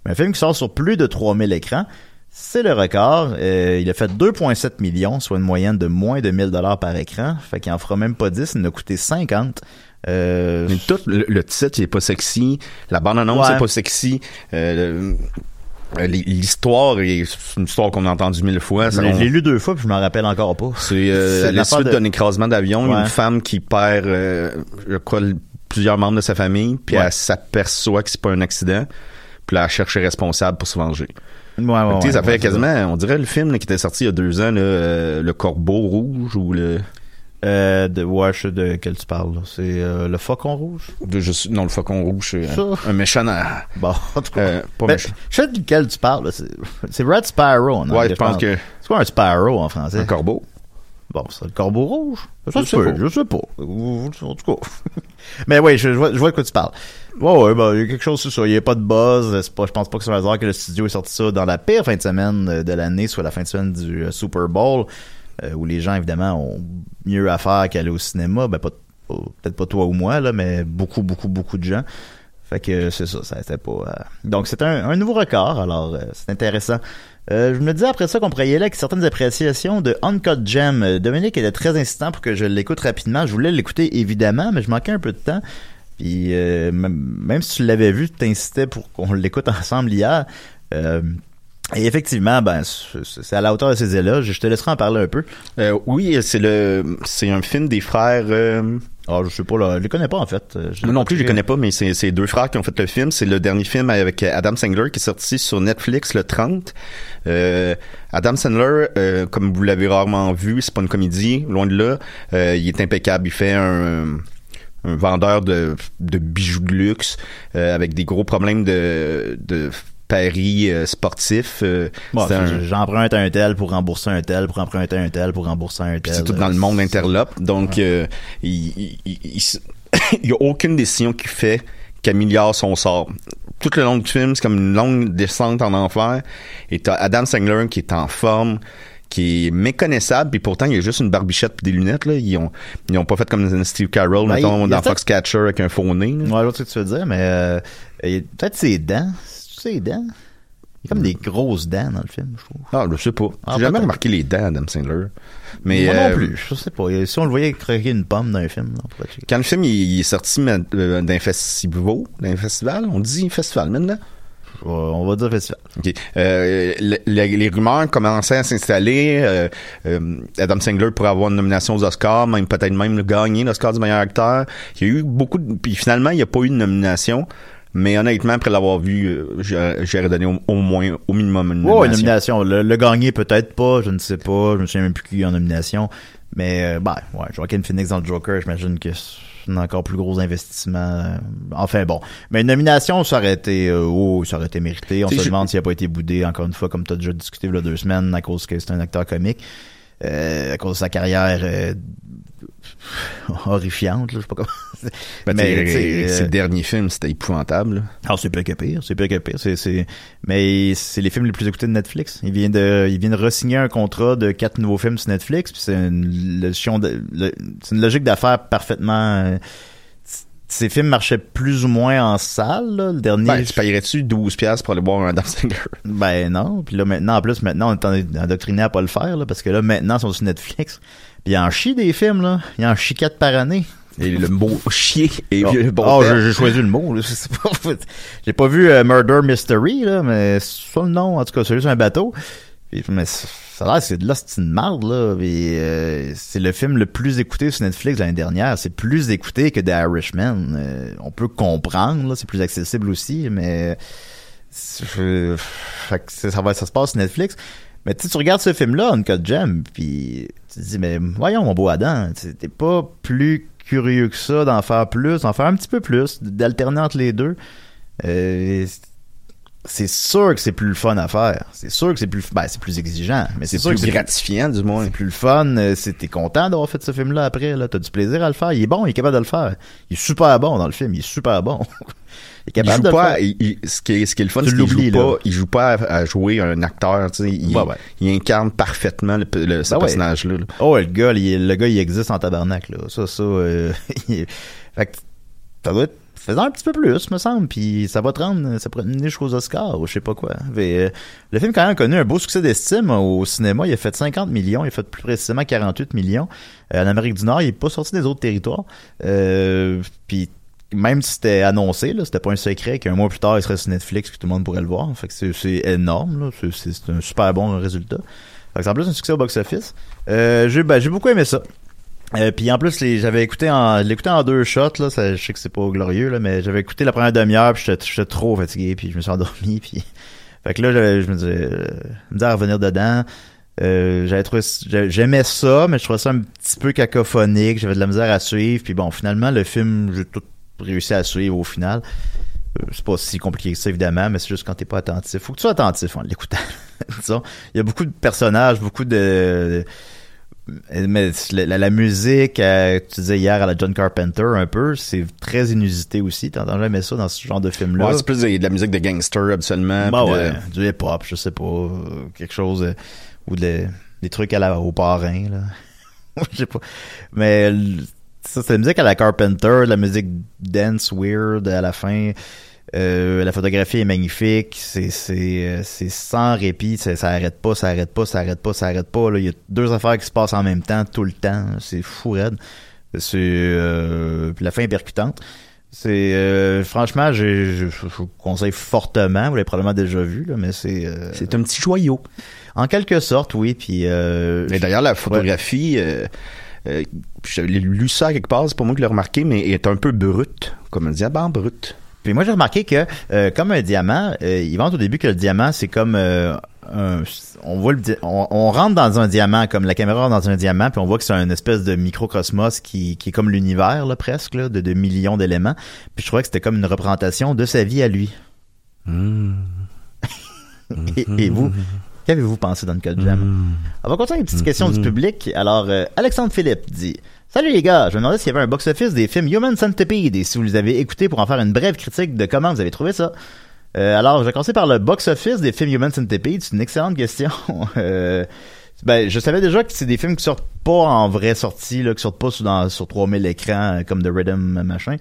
Un film qui sort sur plus de 3000 écrans, c'est le record. Euh, il a fait 2,7 millions, soit une moyenne de moins de 1000 dollars par écran. Fait qu'il en fera même pas 10, il en a coûté 50. Euh, Mais tout, le, le titre, il est pas sexy. La bande-annonce, Ouais. c'est pas sexy. Euh, L'histoire est c'est une histoire qu'on a entendue mille fois. je Ça, l'ai on- je l'ai lu deux fois puis je m'en rappelle encore pas. C'est euh, la suite de- d'un écrasement d'avion, Ouais. une femme qui perd, je crois, le- plusieurs membres de sa famille, puis Ouais. elle s'aperçoit que c'est pas un accident, puis là, elle cherche les responsables pour se venger. Ouais, ouais, Tu sais, ouais, ça fait quasiment, on dirait le film là, qui était sorti il y a deux ans, là, euh, le Corbeau rouge ou le, Euh, de, ouais, je sais de quel tu parles. C'est euh, le faucon rouge? de- je non le Faucon rouge, c'est un, un méchant. Bon, en tout cas. euh, pas Ben, méchant. je sais duquel tu parles. C'est Red Sparrow. en Ouais, je pense que C'est quoi un Sparrow en français? un corbeau. Bon, c'est le corbeau rouge. Je sais pas. je sais pas. En tout cas. Mais oui, je, je vois, je vois de quoi tu parles. Ouais, ouais, ben, il y a quelque chose sur ça. Il n'y a pas de buzz. Pas, je pense pas que c'est un hasard que le studio ait sorti ça dans la pire fin de semaine euh, de l'année, soit la fin de semaine du euh, Super Bowl, euh, où les gens, évidemment, ont mieux à faire qu'aller au cinéma. Ben, pas, pas- peut-être pas toi ou moi, là, mais beaucoup, beaucoup, beaucoup de gens. Fait que c'est ça, ça c'était pas. euh, Donc c'est un, un nouveau record, alors euh, c'est intéressant. Euh, je me disais après ça qu'on pourrait y aller avec certaines appréciations de Uncut Gem. Euh, Dominique était très insistant pour que je l'écoute rapidement. Je voulais l'écouter évidemment, mais je manquais un peu de temps. Puis euh, même, si tu l'avais vu, tu t'incitais pour qu'on l'écoute ensemble hier. Et effectivement, ben c'est à la hauteur de ses éloges. Je te laisserai en parler un peu. Oui, c'est le, c'est un film des frères. Euh, Ah, je sais pas, là, je les connais pas en fait. Euh, je non pas plus, je les connais pas, mais c'est c'est deux frères qui ont fait le film. C'est le dernier film avec Adam Sandler qui est sorti sur Netflix le 30. Euh, Adam Sandler, euh, comme vous l'avez rarement vu, c'est pas une comédie, loin de là. Euh, il est impeccable. Il fait un un vendeur de, de bijoux de luxe euh, avec des gros problèmes de, de paris euh, sportifs. euh, Bon, un- J'emprunte un tel pour rembourser un tel, pour emprunter un tel, pour rembourser un tel. c'est tout dans le monde interlope. Donc, euh, il, il, il, il- il y a aucune décision qu'il fait qui améliore son sort. Tout le long du film, c'est comme une longue descente en enfer. Et t'as Adam Sandler qui est en forme, qui est méconnaissable, puis pourtant, il y a juste une barbichette puis des lunettes. Là. Ils ont, ils ont pas fait comme Steve Carroll, Ben, mettons, il- dans Foxcatcher avec un faux nez. là. Ouais, je vois ce que tu veux dire, mais euh, peut-être ses dents. C'est ses dents. Il y a comme des grosses dents dans le film, je trouve. Ah, je sais pas. Ah, J'ai jamais remarqué les dents d'Adam Sandler. Mais, Moi euh, non plus, je sais pas. Si on le voyait croquer une pomme dans un film, là, on. Quand le film il, il est sorti euh, d'un festival, d'un festival, on dit festival maintenant. Ouais, on va dire festival. OK. Euh, le- le- les rumeurs commençaient à s'installer. euh, euh, Adam Sandler pourrait avoir une nomination aux Oscars, même peut-être même le gagner l'Oscar du meilleur acteur. Il y a eu beaucoup de... Puis finalement, il n'y a pas eu de nomination. Mais honnêtement, après l'avoir vu, euh, j'aurais donné au, au moins, au minimum une Ouais, une nomination. nomination. Le, le gagner, peut-être pas, je ne sais pas. Je me souviens même plus qui est en nomination. Mais, euh, ben, ouais, Joaquin Phoenix dans le Joker, j'imagine que c'est un encore plus gros investissement. Euh, Enfin, bon. Mais une nomination, ça aurait été, oh, ça aurait été mérité. On T'sais, se je- demande s'il a pas été boudé, encore une fois, comme tu as déjà discuté il y a deux semaines, à cause que c'est un acteur comique. Euh, à cause de sa carrière euh, horrifiante, là, je sais pas comment. Ben, mais, ses euh, derniers films, c'était épouvantable. ah, c'est pire que pire, c'est pire que pire. C'est, c'est, mais c'est les films les plus écoutés de Netflix. Il vient de, il vient de re-signer un contrat de quatre nouveaux films sur Netflix, puis c'est une, une logique d'affaires parfaitement. Ces films marchaient plus ou moins en salle, là. Le dernier. Ben, tu payerais-tu 12 piastres pour aller voir un Sandler? Ben non. Puis là maintenant, en plus, maintenant, on est en- endoctriné à pas le faire, là, parce que là, maintenant, ils sont sur Netflix. Puis il en chie des films, là. Il en chie quatre par année. Et le mot chier et Oh, le bon oh, j'ai choisi le mot. J'ai pas vu euh, Murder Mystery, là, mais c'est ça le nom, en tout cas, c'est juste un bateau. Puis, mais ça a l'air, c'est de une marde, là. Euh, c'est le film le plus écouté sur Netflix l'année dernière. C'est plus écouté que The Irishman. Euh, on peut comprendre, là, c'est plus accessible aussi, mais ça, va, ça se passe sur Netflix. Mais tu regardes ce film-là, Uncut Gem, puis tu te dis, mais voyons, mon beau Adam, t'es pas plus curieux que ça d'en faire plus, d'en faire un petit peu plus, d'alterner entre les deux. Euh, c'est sûr que c'est plus le fun à faire. C'est sûr que c'est plus, ben, c'est plus exigeant, mais c'est C'est sûr plus que c'est gratifiant, du moins. c'est plus le fun. euh, c'est- T'es content d'avoir fait ce film-là après, là. T'as du plaisir à le faire. Il est bon, il est capable de le faire. Il est super bon dans le film. Il est super bon. il est Il capable joue de le faire. il- il- ce qui est, ce qui est le fun, Tu c'est qu'il joue là. pas, il joue pas à, à jouer un acteur, tu sais. Il, Ouais, ouais. il incarne parfaitement le, le- ce Ben ouais. personnage-là. là. Oh, le gars, le gars, il existe en tabarnak, là. Ça, ça, euh, fait que ça doit être faisant un petit peu plus, me semble, puis ça va te rendre, ça pourrait te mener jusqu'aux Oscars, ou je sais pas quoi. Mais, euh, le film, quand même, a connu un beau succès d'estime au cinéma. Il a fait 50 millions, il a fait plus précisément 48 millions. Euh, en Amérique du Nord, il est pas sorti des autres territoires. Euh, puis même si c'était annoncé, là, c'était pas un secret qu'un mois plus tard, il serait sur Netflix puis tout le monde pourrait le voir. Fait que c'est, énorme, là. C'est un super bon résultat. Fait que c'est en plus un succès au box-office. Euh, j'ai, ben, j'ai beaucoup aimé ça. Euh, puis en plus, les, j'avais écouté en, je l'ai écouté en deux shots, là. Ça, je sais que c'est pas glorieux, là, mais j'avais écouté la première demi-heure puis j'étais, j'étais trop fatigué puis je me suis endormi puis. Fait que là, j'avais, je me disais, euh, me disais à revenir dedans. Euh, j'avais trouvé, j'ai- j'aimais ça, mais je trouvais ça un petit peu cacophonique. J'avais de la misère à suivre. Puis bon, finalement, le film, j'ai tout réussi à suivre au final. Euh, c'est pas si compliqué que ça, évidemment, mais c'est juste quand t'es pas attentif. Faut que tu sois attentif en l'écoutant. Il y a beaucoup de personnages, beaucoup de... mais la, musique, euh, tu disais hier à la John Carpenter un peu, c'est très inusité aussi. T'entends jamais ça dans ce genre de film-là. Ouais, c'est plus de, de la musique de gangster, absolument. Bah de- ouais, du hip-hop, je sais pas, quelque chose, euh, ou de- des trucs à la, au parrain, là. je sais pas. Mais ça, c'est la musique à la Carpenter, la musique dance weird à la fin. Euh, la photographie est magnifique, c'est c'est euh, c'est sans répit, ça, ça arrête pas, ça arrête pas, ça arrête pas, ça arrête pas. Là, il y a deux affaires qui se passent en même temps tout le temps, c'est fou raide. C'est euh, la fin est percutante. C'est euh, franchement, je, je vous conseille fortement. Vous l'avez probablement déjà vu, là, mais c'est euh, C'est un petit joyau. en quelque sorte, oui. Puis euh, Et d'ailleurs, la photographie, euh, euh, j'avais lu ça quelque part, c'est pas moi qui l'ai remarqué, mais elle est un peu brute, comme un diamant brut. Puis moi, j'ai remarqué que, euh, comme un diamant, euh, ils vendent au début que le diamant, c'est comme... euh, un- on voit le on, on rentre dans un diamant, comme la caméra rentre dans un diamant, puis on voit que c'est une espèce de microcosmos qui, qui est comme l'univers, là, presque, là, de, de millions d'éléments. Puis je trouvais que c'était comme une représentation de sa vie à lui. et, et vous, qu'avez-vous pensé dans le cas de Jam? On va continuer avec une petite question du public. Alors, euh, Alexandre Philippe dit Salut les gars, je me demandais s'il y avait un box-office des films Human Centipede et si vous les avez écoutés pour en faire une brève critique de comment vous avez trouvé ça. Euh, alors, je vais commencer par le box-office des films Human Centipede. C'est une excellente question. Euh, ben, je savais déjà que c'est des films qui sortent pas en vraie sortie, là, qui sortent pas sur, dans, sur 3000 écrans euh, comme The Rhythm machin.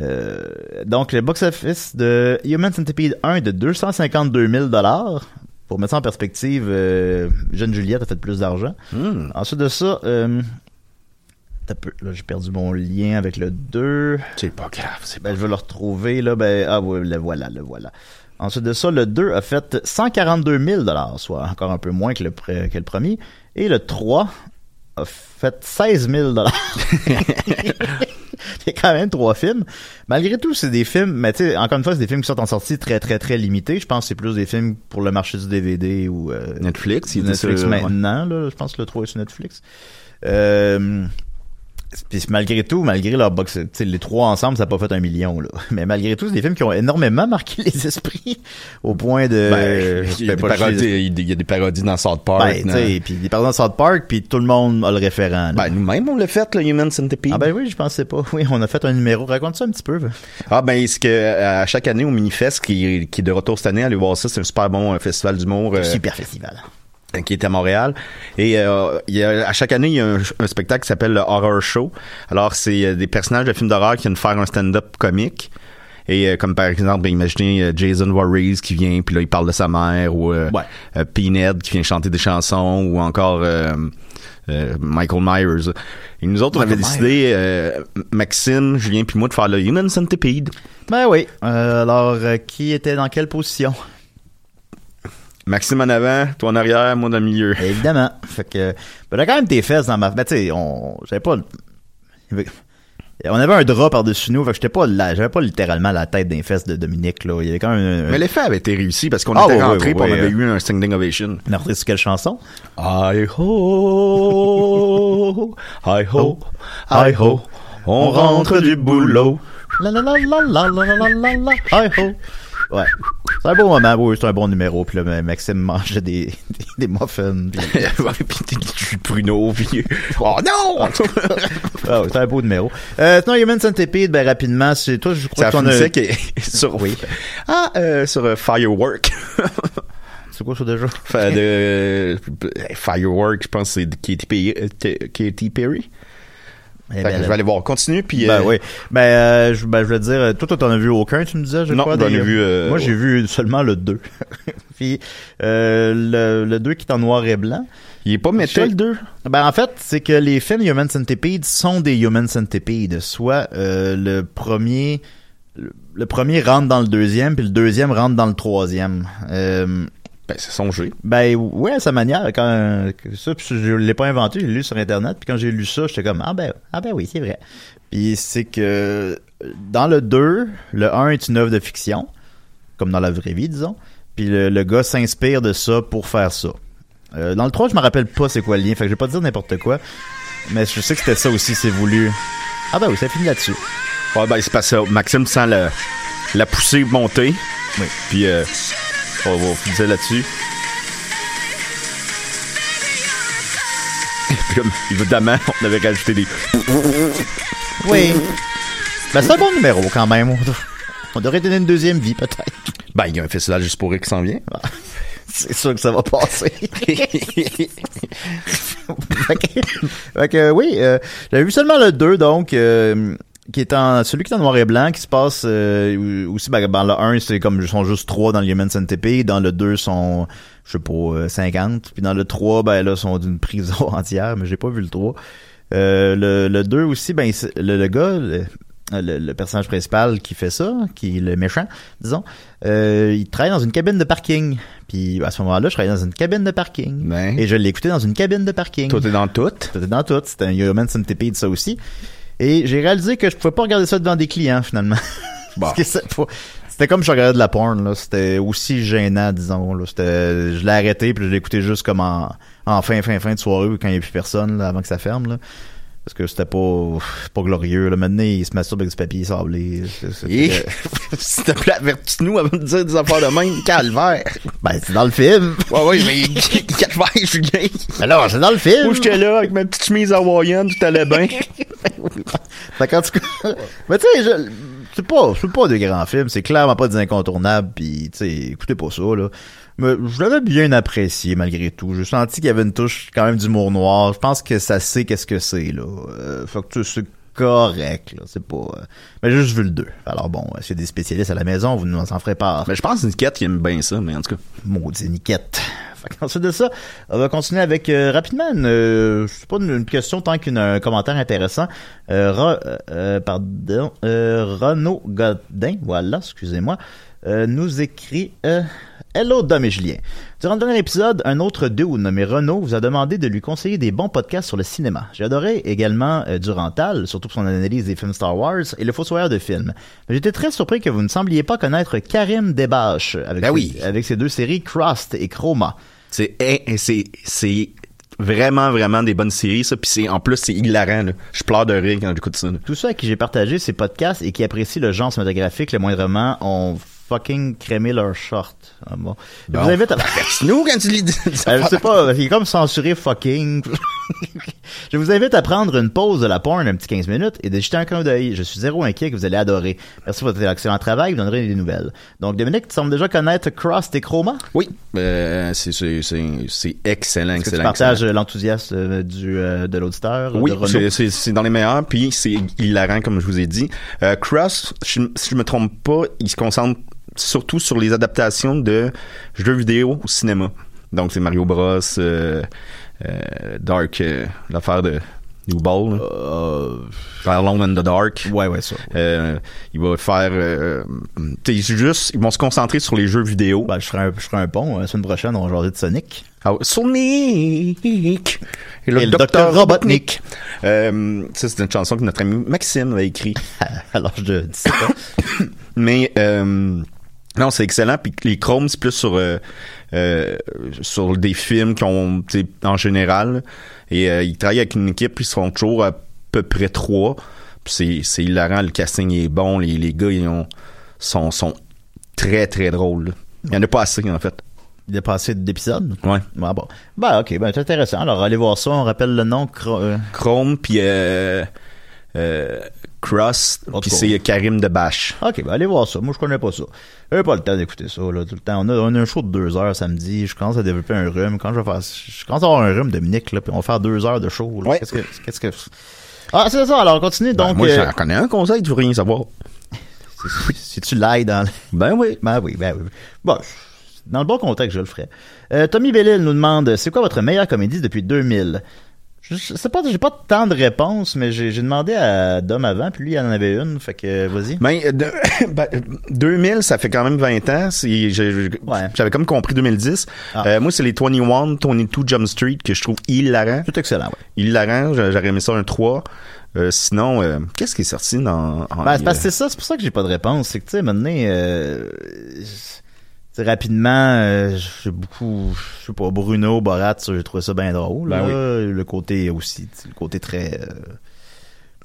Euh, donc, le box-office de Human Centipede 1 est de 252 000 Pour mettre ça en perspective, euh, Jeune Juliette a fait plus d'argent. Ensuite de ça, euh, peu- là, j'ai perdu mon lien avec le 2. C'est pas grave, c'est Ben, je vais le retrouver, là. Ben, ah, oui, le voilà, le voilà. Ensuite de ça, le 2 a fait 142 000 soit encore un peu moins que le, que le premier. Et le 3 a fait 16 000 Il y a quand même trois films. Malgré tout, c'est des films, mais tu sais, encore une fois, c'est des films qui sortent en sortie très, très, très limitées. Je pense que c'est plus des films pour le marché du DVD ou euh, Netflix, il Netflix maintenant. Là, je pense que le 3 est sur Netflix. Euh, puis malgré tout, malgré leur box, les trois ensemble, ça n'a pas fait un million, là. Mais malgré tout, c'est des films qui ont énormément marqué les esprits au point de. Ben, il, y a des parodies, il y a des parodies dans South Park. Ben, dans- puis des parodies de South Park, puis tout le monde a le référent. là. Ben, nous-mêmes, on l'a fait, le Human Centipede. ah ben oui, je pensais pas. Oui, on a fait un numéro. Raconte ça un petit peu. Ah ben c'est que à chaque année au Minifest qui, qui est de retour cette année, allez voir ça, c'est un super bon euh, festival d'humour euh, Super festival. Qui est à Montréal. Et euh, il y a, à chaque année, il y a un, un spectacle qui s'appelle le Horror Show. Alors c'est euh, des personnages de films d'horreur qui viennent faire un stand-up comique. Et euh, comme par exemple, ben, imaginez euh, Jason Voorhees qui vient, puis là il parle de sa mère, ou euh, Ouais. Pinhead qui vient chanter des chansons, ou encore Michael Myers. Et nous autres, on avait décidé, euh, Maxime, Julien puis moi, de faire le Human Centipede. Ben oui. Euh, alors, euh, qui était dans quelle position? Maxime en avant, toi en arrière, moi dans le milieu. Évidemment. Fait que, ben, quand même tes fesses dans ma, ben, tu sais, on, j'avais pas, on avait un drap par-dessus nous, fait que j'étais pas là, j'avais pas littéralement la tête d'un fesses de Dominique, là. Il y avait quand même un, Mais l'effet avait été réussi parce qu'on Ah, était ouais, rentré on avait eu un standing ovation. on a sur quelle chanson? Hi ho, hi ho, hi ho, on rentre du boulot. La la la la la la la la la, hi ho. Ouais. C'est un bon moment, oui, c'est un bon numéro. Puis là, ben, Maxime mangeait des, des, des muffins. puis- Ouais, puis du pruneau, puis oh non! Ah c'est un beau numéro. Euh, sinon, Human Centipede, ben, rapidement, c'est toi, je crois Ça qu'on a... finissait que- sur Oui. ah euh, sur euh, Firework. C'est quoi ça déjà? Enfin, de euh, Firework, je pense que c'est de Katy Perry. euh, Katy Perry. Eh ben, je vais aller voir. Continue puis Ben euh, oui. Ben, euh, je, ben, je veux dire, toi, toi, t'en as vu aucun, tu me disais, je Non, crois. j'en ai vu, euh, Moi, j'ai vu seulement le 2. Puis, euh, le, le 2 qui est en noir et blanc. il est pas métal le 2. Ben, en fait, c'est que les films Human Centipede sont des Human Centipede. Soit, euh, le premier, le, le premier rentre dans le deuxième, puis le deuxième rentre dans le troisième. Euh, Ben c'est songé. ben ouais, à sa manière, quand ça, puis je l'ai pas inventé, je l'ai lu sur internet, puis quand j'ai lu ça, j'étais comme ah ben ah ben oui, c'est vrai. Puis c'est que dans le 2, le 1 est une œuvre de fiction, comme dans la vraie vie, disons. Puis le, le gars s'inspire de ça pour faire ça. Euh, dans le 3, je me rappelle pas c'est quoi le lien, fait que je vais pas dire n'importe quoi. Mais je sais que c'était ça aussi, c'est voulu. Ah ben oui, ça finit là-dessus. Ouais, ben c'est parce que Maxime sent le- la poussée monter. Oui. Puis euh, on va finir là-dessus. Puis comme, évidemment, on avait rajouté des. Oui. Ben, c'est un bon numéro quand même. On devrait donner une deuxième vie, peut-être. Ben, il y a un festival juste pour rire qui s'en vient. C'est sûr que ça va passer. fait que, fait que, oui, euh, j'avais vu seulement le 2, donc, euh, qui est en, celui qui est en noir et blanc, qui se passe euh, aussi, ben, dans le 1, c'est comme, ils sont juste 3 dans le Human Centipede, dans le 2, sont, je sais pas, euh, 50, puis dans le 3, ben là, sont d'une prison entière, mais j'ai pas vu le 3. Euh, le, le 2 aussi, ben, le, le gars, le, le- le personnage principal qui fait ça, qui est le méchant, disons, euh, il travaille dans une cabine de parking. Puis à ce moment-là, je travaillais dans une cabine de parking. Ben. Et je l'ai écouté dans une cabine de parking. Toi, t'es dans tout. Tout est dans tout. C'était un Human Centipede, ça aussi. Et j'ai réalisé que je pouvais pas regarder ça devant des clients, finalement. Pas- C'était comme je regardais de la porn, là. C'était aussi gênant, disons, là. C'était, je l'ai arrêté, puis je l'ai écouté juste comme en, en fin, fin, fin de soirée, quand il n'y a plus personne, là, avant que ça ferme, là. Parce que c'était pas, pas glorieux, là. Maintenant, il se masturbe avec du papier sablé. Et, s'il te plaît, avertis-nous avant de dire des affaires de même. Calvaire. Ben, c'est dans le film. Ouais, ouais, mais calvaire, Julien. Alors, c'est dans le film. Où j'étais là, avec ma petite chemise hawaïenne, tout allait bien. Fait qu'en tout cas, mais tu sais, je- c'est pas, c'est pas des grands films, c'est clairement pas des incontournables, puis tu sais, écoutez pas ça, là. Mais je l'avais bien apprécié, malgré tout. J'ai senti qu'il y avait une touche quand même d'humour noir. Je pense que ça sait qu'est-ce que c'est, là. Euh, que tu sais, correct, là. C'est pas... euh, Mais j'ai juste vu le 2. Alors bon, s'il y a des spécialistes à la maison, vous nous en ferez part. Mais je pense que Niquette qui aime bien ça, mais en tout cas. Maudit niquette. Fait qu'ensuite de ça, on va continuer avec euh, rapidement une, euh, c'est pas une, une question tant qu'un commentaire intéressant. Euh, Ra- pardon, Renaud Godin, voilà, excusez-moi, nous écrit euh, Hello Dom et Julien. Durant le dernier épisode, un autre dude nommé Renaud vous a demandé de lui conseiller des bons podcasts sur le cinéma. J'ai adoré également euh, Durantal, surtout pour son analyse des films Star Wars et le Fossoyeur de films. Mais j'étais très surpris que vous ne sembliez pas connaître Karim Debache avec, Ben ses- oui. avec ses deux séries Crust et Chroma. C'est, vraiment, vraiment des bonnes séries, ça. Puis c'est, en plus, c'est hilarant, là. Je pleure de rire quand j'écoute ça, là. Tous ceux à qui j'ai partagé ces podcasts et qui apprécient le genre cinématographique le moindrement ont fucking crémé leur short. Ah bon. Je vous invite à... Nous, quand tu lis Euh, je sais pas, il est comme censuré fucking. je vous invite à prendre une pause de la porn un petit 15 minutes et de jeter un clin d'œil. Je suis zéro inquiet que vous allez adorer. Merci pour votre excellent travail, vous donnerez des nouvelles. Donc Dominique, tu sembles déjà connaître Cross et Chroma? Oui, euh, c'est, excellent, Est-ce que tu excellent. partages excellent. euh, l'enthousiasme euh, du, euh, de l'auditeur? Oui, c'est, dans les meilleurs, puis c'est hilarant, comme je vous ai dit. Euh, Cross, si je me trompe pas, il se concentre surtout sur les adaptations de jeux vidéo au cinéma. Donc, c'est Mario Bros, euh, euh, Dark, euh, l'affaire de New Ball, là. Alone in the Dark. Ouais, ouais, ça. Euh, il va faire... Juste, ils vont se concentrer sur les jeux vidéo. Ben, je ferai un, je ferai un pont. euh, La semaine prochaine, on va jaser de Sonic. Ah, Sonic et le, docteur Dr. Robotnik. Euh, ça, c'est une chanson que notre ami Maxime a écrit. Alors, je dis ça. Mais euh, non, c'est excellent. Puis les chromes, c'est plus sur euh, euh, sur des films qui ont, en général. Et euh, ils travaillent avec une équipe, puis ils sont toujours à peu près trois. Puis c'est hilarant, le casting est bon, les, les gars ils ont sont sont très très drôles. là. Il y en a pas assez en fait. Il a passé d'épisodes? Ouais. Ah bon. Ben, ok, ben, c'est intéressant. Alors, allez voir ça. On rappelle le nom. Euh, Chrome puis euh, euh, Cross, puis c'est Karim de Bash. Ok, ben allez voir ça. Moi, je connais pas ça. J'ai pas le temps d'écouter ça, là, tout le temps. On a, on a un show de deux heures samedi. Je commence à développer un rhume. Quand je vais faire, je commence à avoir un rhume, Dominique, là, puis on va faire deux heures de show, là. Ouais. Qu'est-ce que, qu'est-ce que, ah, c'est ça. Alors, on continue. Ben, Donc, moi, euh, j'en connais un conseil, tu veux rien savoir. si tu l'ailles dans le... Ben oui. Ben oui, ben oui. Bon, dans le bon contexte, je le ferai. Euh, Tommy Bellil nous demande, c'est quoi votre meilleure comédie depuis 2000? Je je sais pas, j'ai pas tant de réponses, mais j'ai demandé à Dom avant, puis lui, il en avait une, fait que vas-y. Ben, euh, ben, euh, 2000, ça fait quand même 20 ans. Ouais. J'avais comme compris 2010. Ah. Euh, moi, c'est les 21, 22 Jump Street que je trouve hilarant. Tout excellent, ouais. Hilarant, j'a- j'aurais aimé ça un 3. Euh, sinon, euh, qu'est-ce qui est sorti dans... en- Ben, c'est parce que c'est ça, c'est pour ça que j'ai pas de réponse. C'est que, tu sais, maintenant, rapidement, euh, j'ai beaucoup, je sais pas, Bruno, Borat, j'ai trouvé ça bien drôle. Ben là. Le côté aussi, le côté très euh,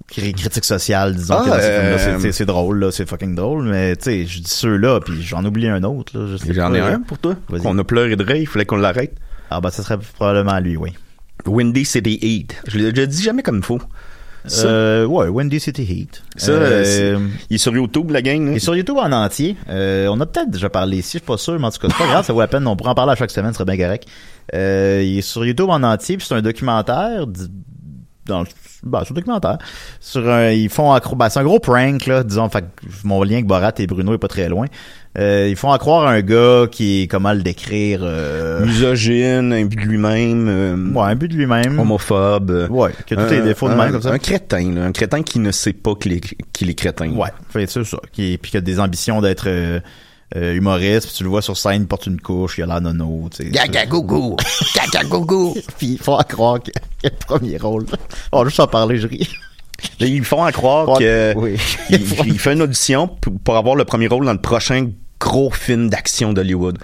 cri- critique sociale, disons. Ah, euh, c'est- drôle, là, c'est fucking drôle. Mais tu sais, je dis ceux-là, puis j'en oublie un autre. J'en ai un pour toi. On a pleuré de rire, il fallait qu'on l'arrête. Ah ben, ça serait probablement lui, oui. Windy City Heat. Je l'ai déjà dit jamais comme il faut. Ça, Euh, ouais, Windy City Heat. ça, Euh, c'est- il est sur YouTube, la gang. là. Et sur YouTube en entier, euh, on a peut-être déjà parlé ici, je suis pas sûr, mais en tout cas, c'est pas grave, ça vaut la peine, on pourra en parler à chaque semaine, ce serait bien correct. Euh, il est sur YouTube en entier, puis c'est un documentaire, dans le- bah, c'est un documentaire, sur un, ils font accro- bah, c'est un gros prank, là, disons, fait que mon lien avec Borat et Bruno est pas très loin. Euh, ils font à croire un gars qui est, comment le décrire, euh, Misogyne, imbu de lui-même. euh, ouais, un but de lui-même. Homophobe. euh, Ouais, qui a tous les un- défauts de un- même comme ça. Un crétin, là, un crétin qui ne sait pas qu'il est, qu'il est crétin. Ouais, fait c'est ça. Qui, puis qui a des ambitions d'être euh, euh, humoriste, puis tu le vois sur scène, il porte une couche, il a l'air nono, tu sais. Gaga gougou. Gaga gougou. puis il faut à croire qu'il y a le premier rôle. Oh, juste en parler, je ris. Ils font à croire que oui. il, il fait une audition pour avoir le premier rôle dans le prochain gros film d'action d'Hollywood.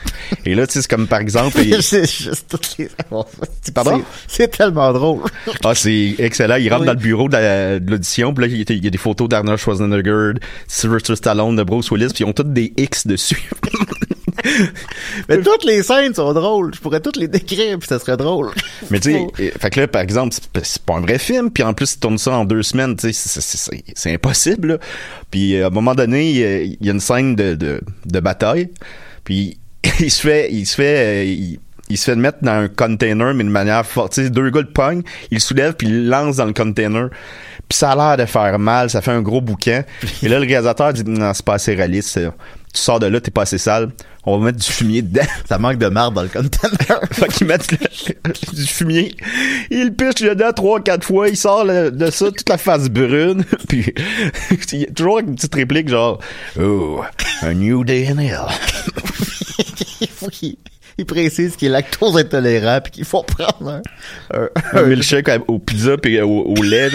Et là, tu sais, c'est comme par exemple... c'est juste toutes les... Pardon? C'est tellement drôle. Ah, c'est excellent. Il rentre Oui. dans le bureau de la- de l'audition, puis là, il y a- des photos d'Arnold Schwarzenegger, Sylvester Stallone, de Bruce Willis, puis ils ont toutes des X dessus. Mais toutes les scènes sont drôles. Je pourrais toutes les décrire, puis ça serait drôle. Mais tu sais, euh, fait que là, par exemple, c'est pas- un vrai film, puis en plus, ils tournent ça en deux semaines, tu sais, c'est- impossible. là. Puis euh, à un moment donné, il y a- une scène de, de, de bataille, puis il se fait, il se fait, euh, il, il se fait mettre dans un container, mais de manière forte. Deux gars le pognent, il le soulève, puis il le lance dans le container. Puis ça a l'air de faire mal, ça fait un gros bouquin. Et là, le réalisateur dit, non, c'est pas assez réaliste. Tu sors de là, t'es pas assez sale. On va mettre du fumier dedans. Ça manque de marde dans le container. Fait qu'ils mettent le- du fumier. Il piche dedans trois, quatre fois. Il sort le- de ça toute la face brune. Puis il y a toujours une petite réplique genre Oh, a new day in hell. il faut qu'il il précise qu'il est lactose intolérant, puis qu'il faut prendre un... un- Un milkshake au pizza puis au, au lait.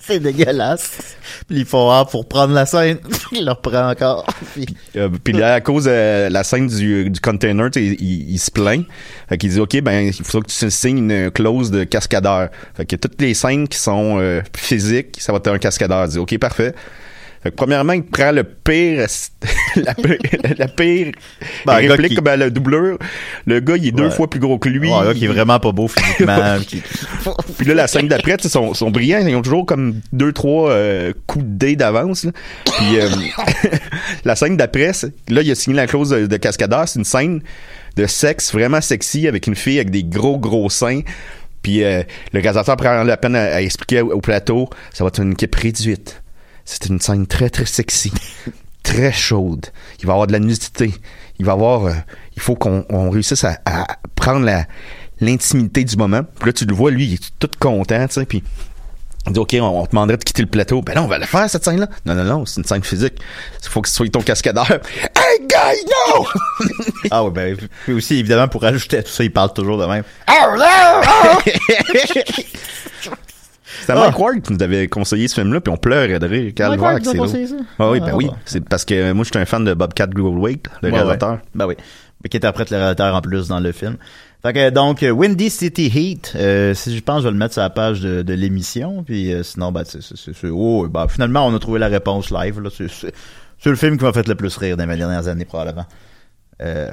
C'est dégueulasse. Puis ils font ah, pour prendre la scène, il le reprend encore. Puis- Euh, à cause de la scène du, du container, sais, il, il se plaint. Fait qu'il dit, OK, ben, il faut que tu signes une clause de cascadeur. Fait que toutes les scènes qui sont euh, physiques, ça va être un cascadeur. Il dit, OK, parfait. Fait que premièrement, il prend le pire, la pire, la pire Ben, réplique qui- comme à la doublure. Le gars, il est deux Ouais. fois plus gros que lui. Ouais, un gars qui est vraiment pas beau physiquement. qui- Puis là, la scène d'après, tu sais, sont, sont brillants. Ils ont toujours comme deux, trois euh, coups de dés d'avance. Puis euh, la scène d'après, là, il a signé la clause de, de cascadeur. C'est une scène de sexe vraiment sexy avec une fille avec des gros, gros seins. Puis euh, le réalisateur prend la peine à, à expliquer au, au plateau, ça va être une équipe réduite. C'est une scène très, très sexy. très chaude. Il va y avoir de la nudité. Il va y avoir... euh, il faut qu'on on réussisse à, à prendre la l'intimité du moment. Puis là, tu le vois, lui, il est tout content, tu sais, puis il dit, OK, on, on te demanderait de quitter le plateau. Ben non, on va la faire, cette scène-là. Non, non, non, c'est une scène physique. Il faut que ce soit ton cascadeur. Hey, guy, no! ah ouais, ben, puis aussi, évidemment, pour ajouter à tout ça, il parle toujours de même. C'est Mike Ward qui nous avait conseillé ce film-là, puis on pleurait de rire. Ward que nous a c'est conseillé ça? Ah oui, Ah, ben oui. bon. C'est parce que moi, je suis un fan de Bobcat Goldthwait, le Ouais, réalisateur. ouais. Ben oui. Mais qui interprète le réalisateur en plus dans le film. Fait que donc Windy City Heat, euh, si je pense je vais le mettre sur la page de, de l'émission, puis euh, sinon ben c'est c'est c'est- c'est- oh, ben, finalement on a trouvé la réponse live là, c'est c'est c'est le film qui m'a fait le plus rire dans mes dernières années probablement. Euh,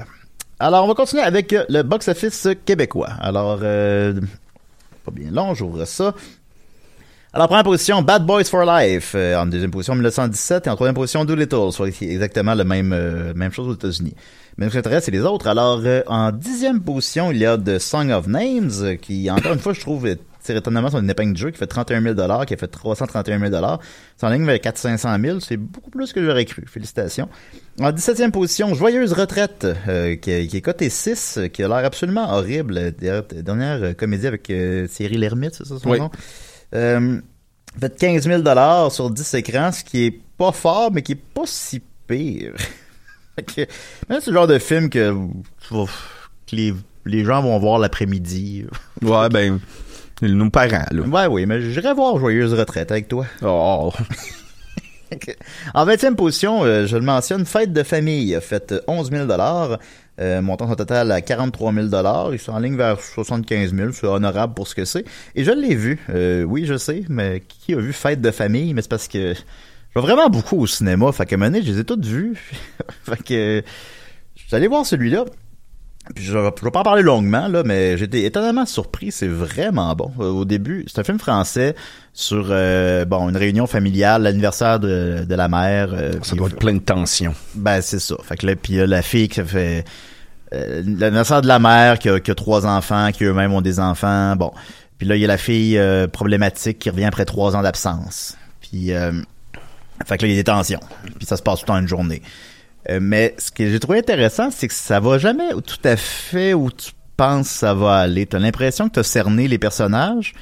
alors on va continuer avec le box office québécois. Alors euh, pas bien long, j'ouvre ça. Alors, première position, Bad Boys for Life. Euh, en deuxième position, 1917. Et en troisième position, Doolittle. Soit exactement le même, euh, même chose aux États-Unis. Mais ce qui m'intéresse, c'est les autres. Alors, euh, en dixième position, il y a The Song of Names, euh, qui, encore une fois, je trouve, euh, tire étonnamment son épingle de jeu, qui fait 31 000 qui a fait 331 000 C'est en ligne avec 400 000 C'est beaucoup plus que j'aurais cru. Félicitations. En 17e position, Joyeuse Retraite, euh, qui, qui est coté 6, euh, qui a l'air absolument horrible. Dernière, dernière comédie avec euh, Thierry Lhermitte, c'est ça son Oui. nom? Euh, fait 15 000 sur 10 écrans, ce qui est pas fort, mais qui est pas si pire. Mais c'est le genre de film que, les, les gens vont voir l'après-midi. Ouais, ben, nos parents, là. Ouais, oui, mais j'irai voir Joyeuse Retraite avec toi. Oh. En 20e position, euh, je le mentionne, Fête de famille a fait euh, 11 000 euh, montant son total à 43 000 Ils sont en ligne vers 75 000 C'est honorable pour ce que c'est. Et je l'ai vu. Euh, oui, je sais, mais qui a vu Fête de famille? Mais c'est parce que je vraiment beaucoup au cinéma. Fait que, je les ai toutes vues. fait que, je suis allé voir celui-là. Puis je, je vais pas en parler longuement, là, mais j'étais étonnamment surpris. C'est vraiment bon. Euh, Au début, c'est un film français sur euh, bon une réunion familiale, l'anniversaire de, de la mère. euh, Ça puis- doit être plein de tension. ben c'est ça. Fait que là, puis là, la fille qui fait euh, l'anniversaire de la mère qui a, qui a trois enfants, qui eux-mêmes ont des enfants. Bon. Puis là, il y a la fille euh, problématique qui revient après trois ans d'absence. Puis euh, fait que là, il y a des tensions. Puis ça se passe tout en une journée. Euh, mais ce que j'ai trouvé intéressant, c'est que ça va jamais tout à fait où tu penses que ça va aller. T'as l'impression que t'as cerné les personnages.